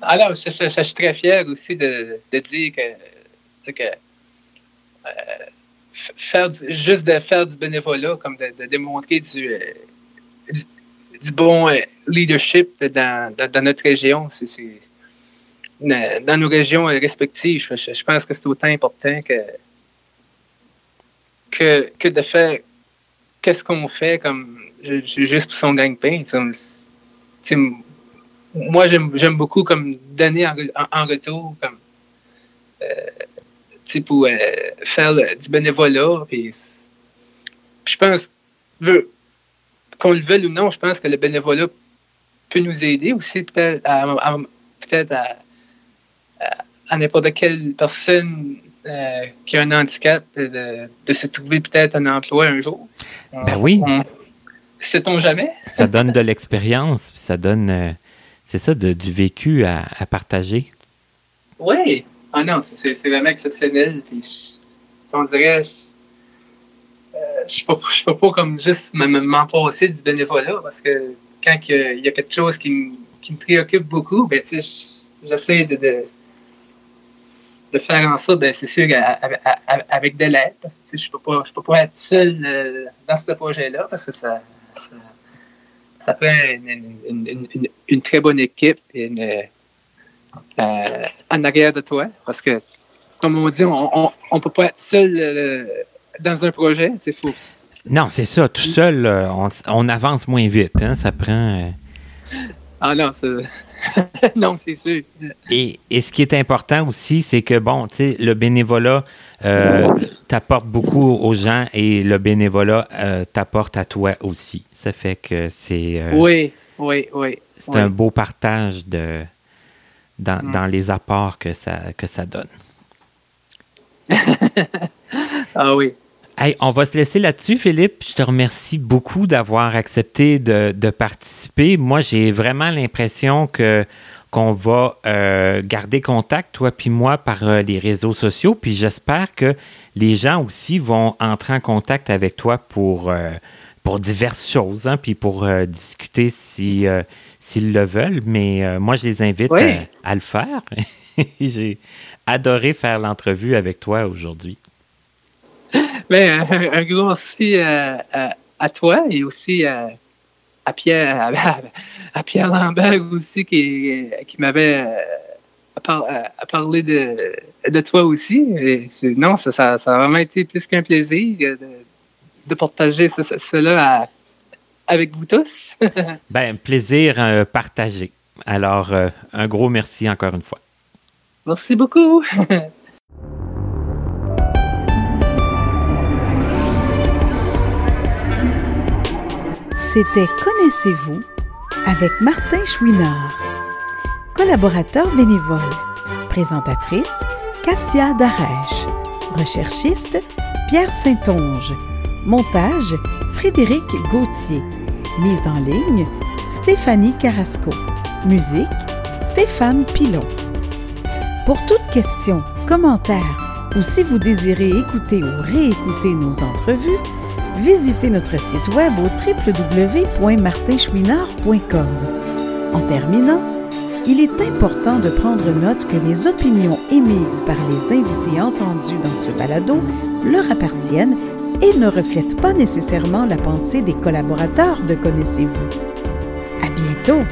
Alors, je, suis très fier aussi de, dire que, euh, faire juste de faire du bénévolat, comme de, démontrer du, euh, du, bon euh, leadership dans, notre région, dans nos régions respectives. Je, pense que c'est autant important que, que, de faire qu'est-ce qu'on fait comme juste pour son gagne-pain moi, j'aime beaucoup comme donner en, retour, comme, euh, pour euh, faire du bénévolat. Puis, je pense, qu'on le veuille ou non, je pense que le bénévolat peut nous aider aussi, peut-être à, peut-être à, n'importe quelle personne euh, qui a un handicap de, se trouver peut-être un emploi un jour. Ben oui. Sait-on jamais? ça donne de l'expérience, ça donne, euh, c'est ça, du vécu à, partager? Oui. Ah non, c'est vraiment exceptionnel. on dirait, je ne peux, pas comme juste m'en passer du bénévolat parce que quand il y a quelque chose qui, me préoccupe beaucoup, ben, j'essaie de, faire en sorte, ben, c'est sûr, avec de l'aide. Parce que je ne peux, pas, être seul euh, dans ce projet-là parce que ça, prend une, très bonne équipe euh, en arrière de toi. Parce que, comme on dit, on ne peut pas être seul. Euh, dans un projet. Faut... Non, c'est ça. Tout seul, euh, on, avance moins vite. Hein, ça prend. Euh, ah non, non, c'est sûr. Et, ce qui est important aussi, c'est que, bon, tu sais, le bénévolat euh, t'apporte beaucoup aux gens et le bénévolat t'apporte à toi aussi. Ça fait que c'est. oui, oui, oui. C'est un beau partage de, dans, mm. dans, les apports que ça, que ça donne. ah oui on va se laisser là-dessus, Philippe. Je te remercie beaucoup d'avoir accepté de, participer. Moi, j'ai vraiment l'impression que qu'on va euh, garder contact, toi puis moi, par euh, les réseaux sociaux. Puis j'espère que les gens aussi vont entrer en contact avec toi pour, euh, pour diverses choses, hein, puis pour discuter si, s'ils le veulent. Mais moi, je les invite à, le faire. j'ai adoré faire l'entrevue avec toi aujourd'hui. Ben, un, gros merci euh, à, toi et aussi à, Pierre, à, Pierre Lambert aussi qui, qui m'avait euh, parlé de, toi aussi. non, ça, ça, a vraiment été plus qu'un plaisir de, partager cela avec vous tous. ben, plaisir euh, partagé. Alors, un gros merci encore une fois. Merci beaucoup. C'était Connaissez-vous avec Martin Chouinard. Collaborateur bénévole. Présentatrice Katia Darèche. Recherchiste Pierre Saint-Onge. Montage Frédéric Gauthier. Mise en ligne Stéphanie Carrasco. Musique Stéphane Pilon. Pour toute question, commentaire ou si vous désirez écouter ou réécouter nos entrevues, visitez notre site web au www.martinchouinard.com. En terminant, il est important de prendre note que les opinions émises par les invités entendus dans ce balado leur appartiennent et ne reflètent pas nécessairement la pensée des collaborateurs de Connaissez-vous. À bientôt!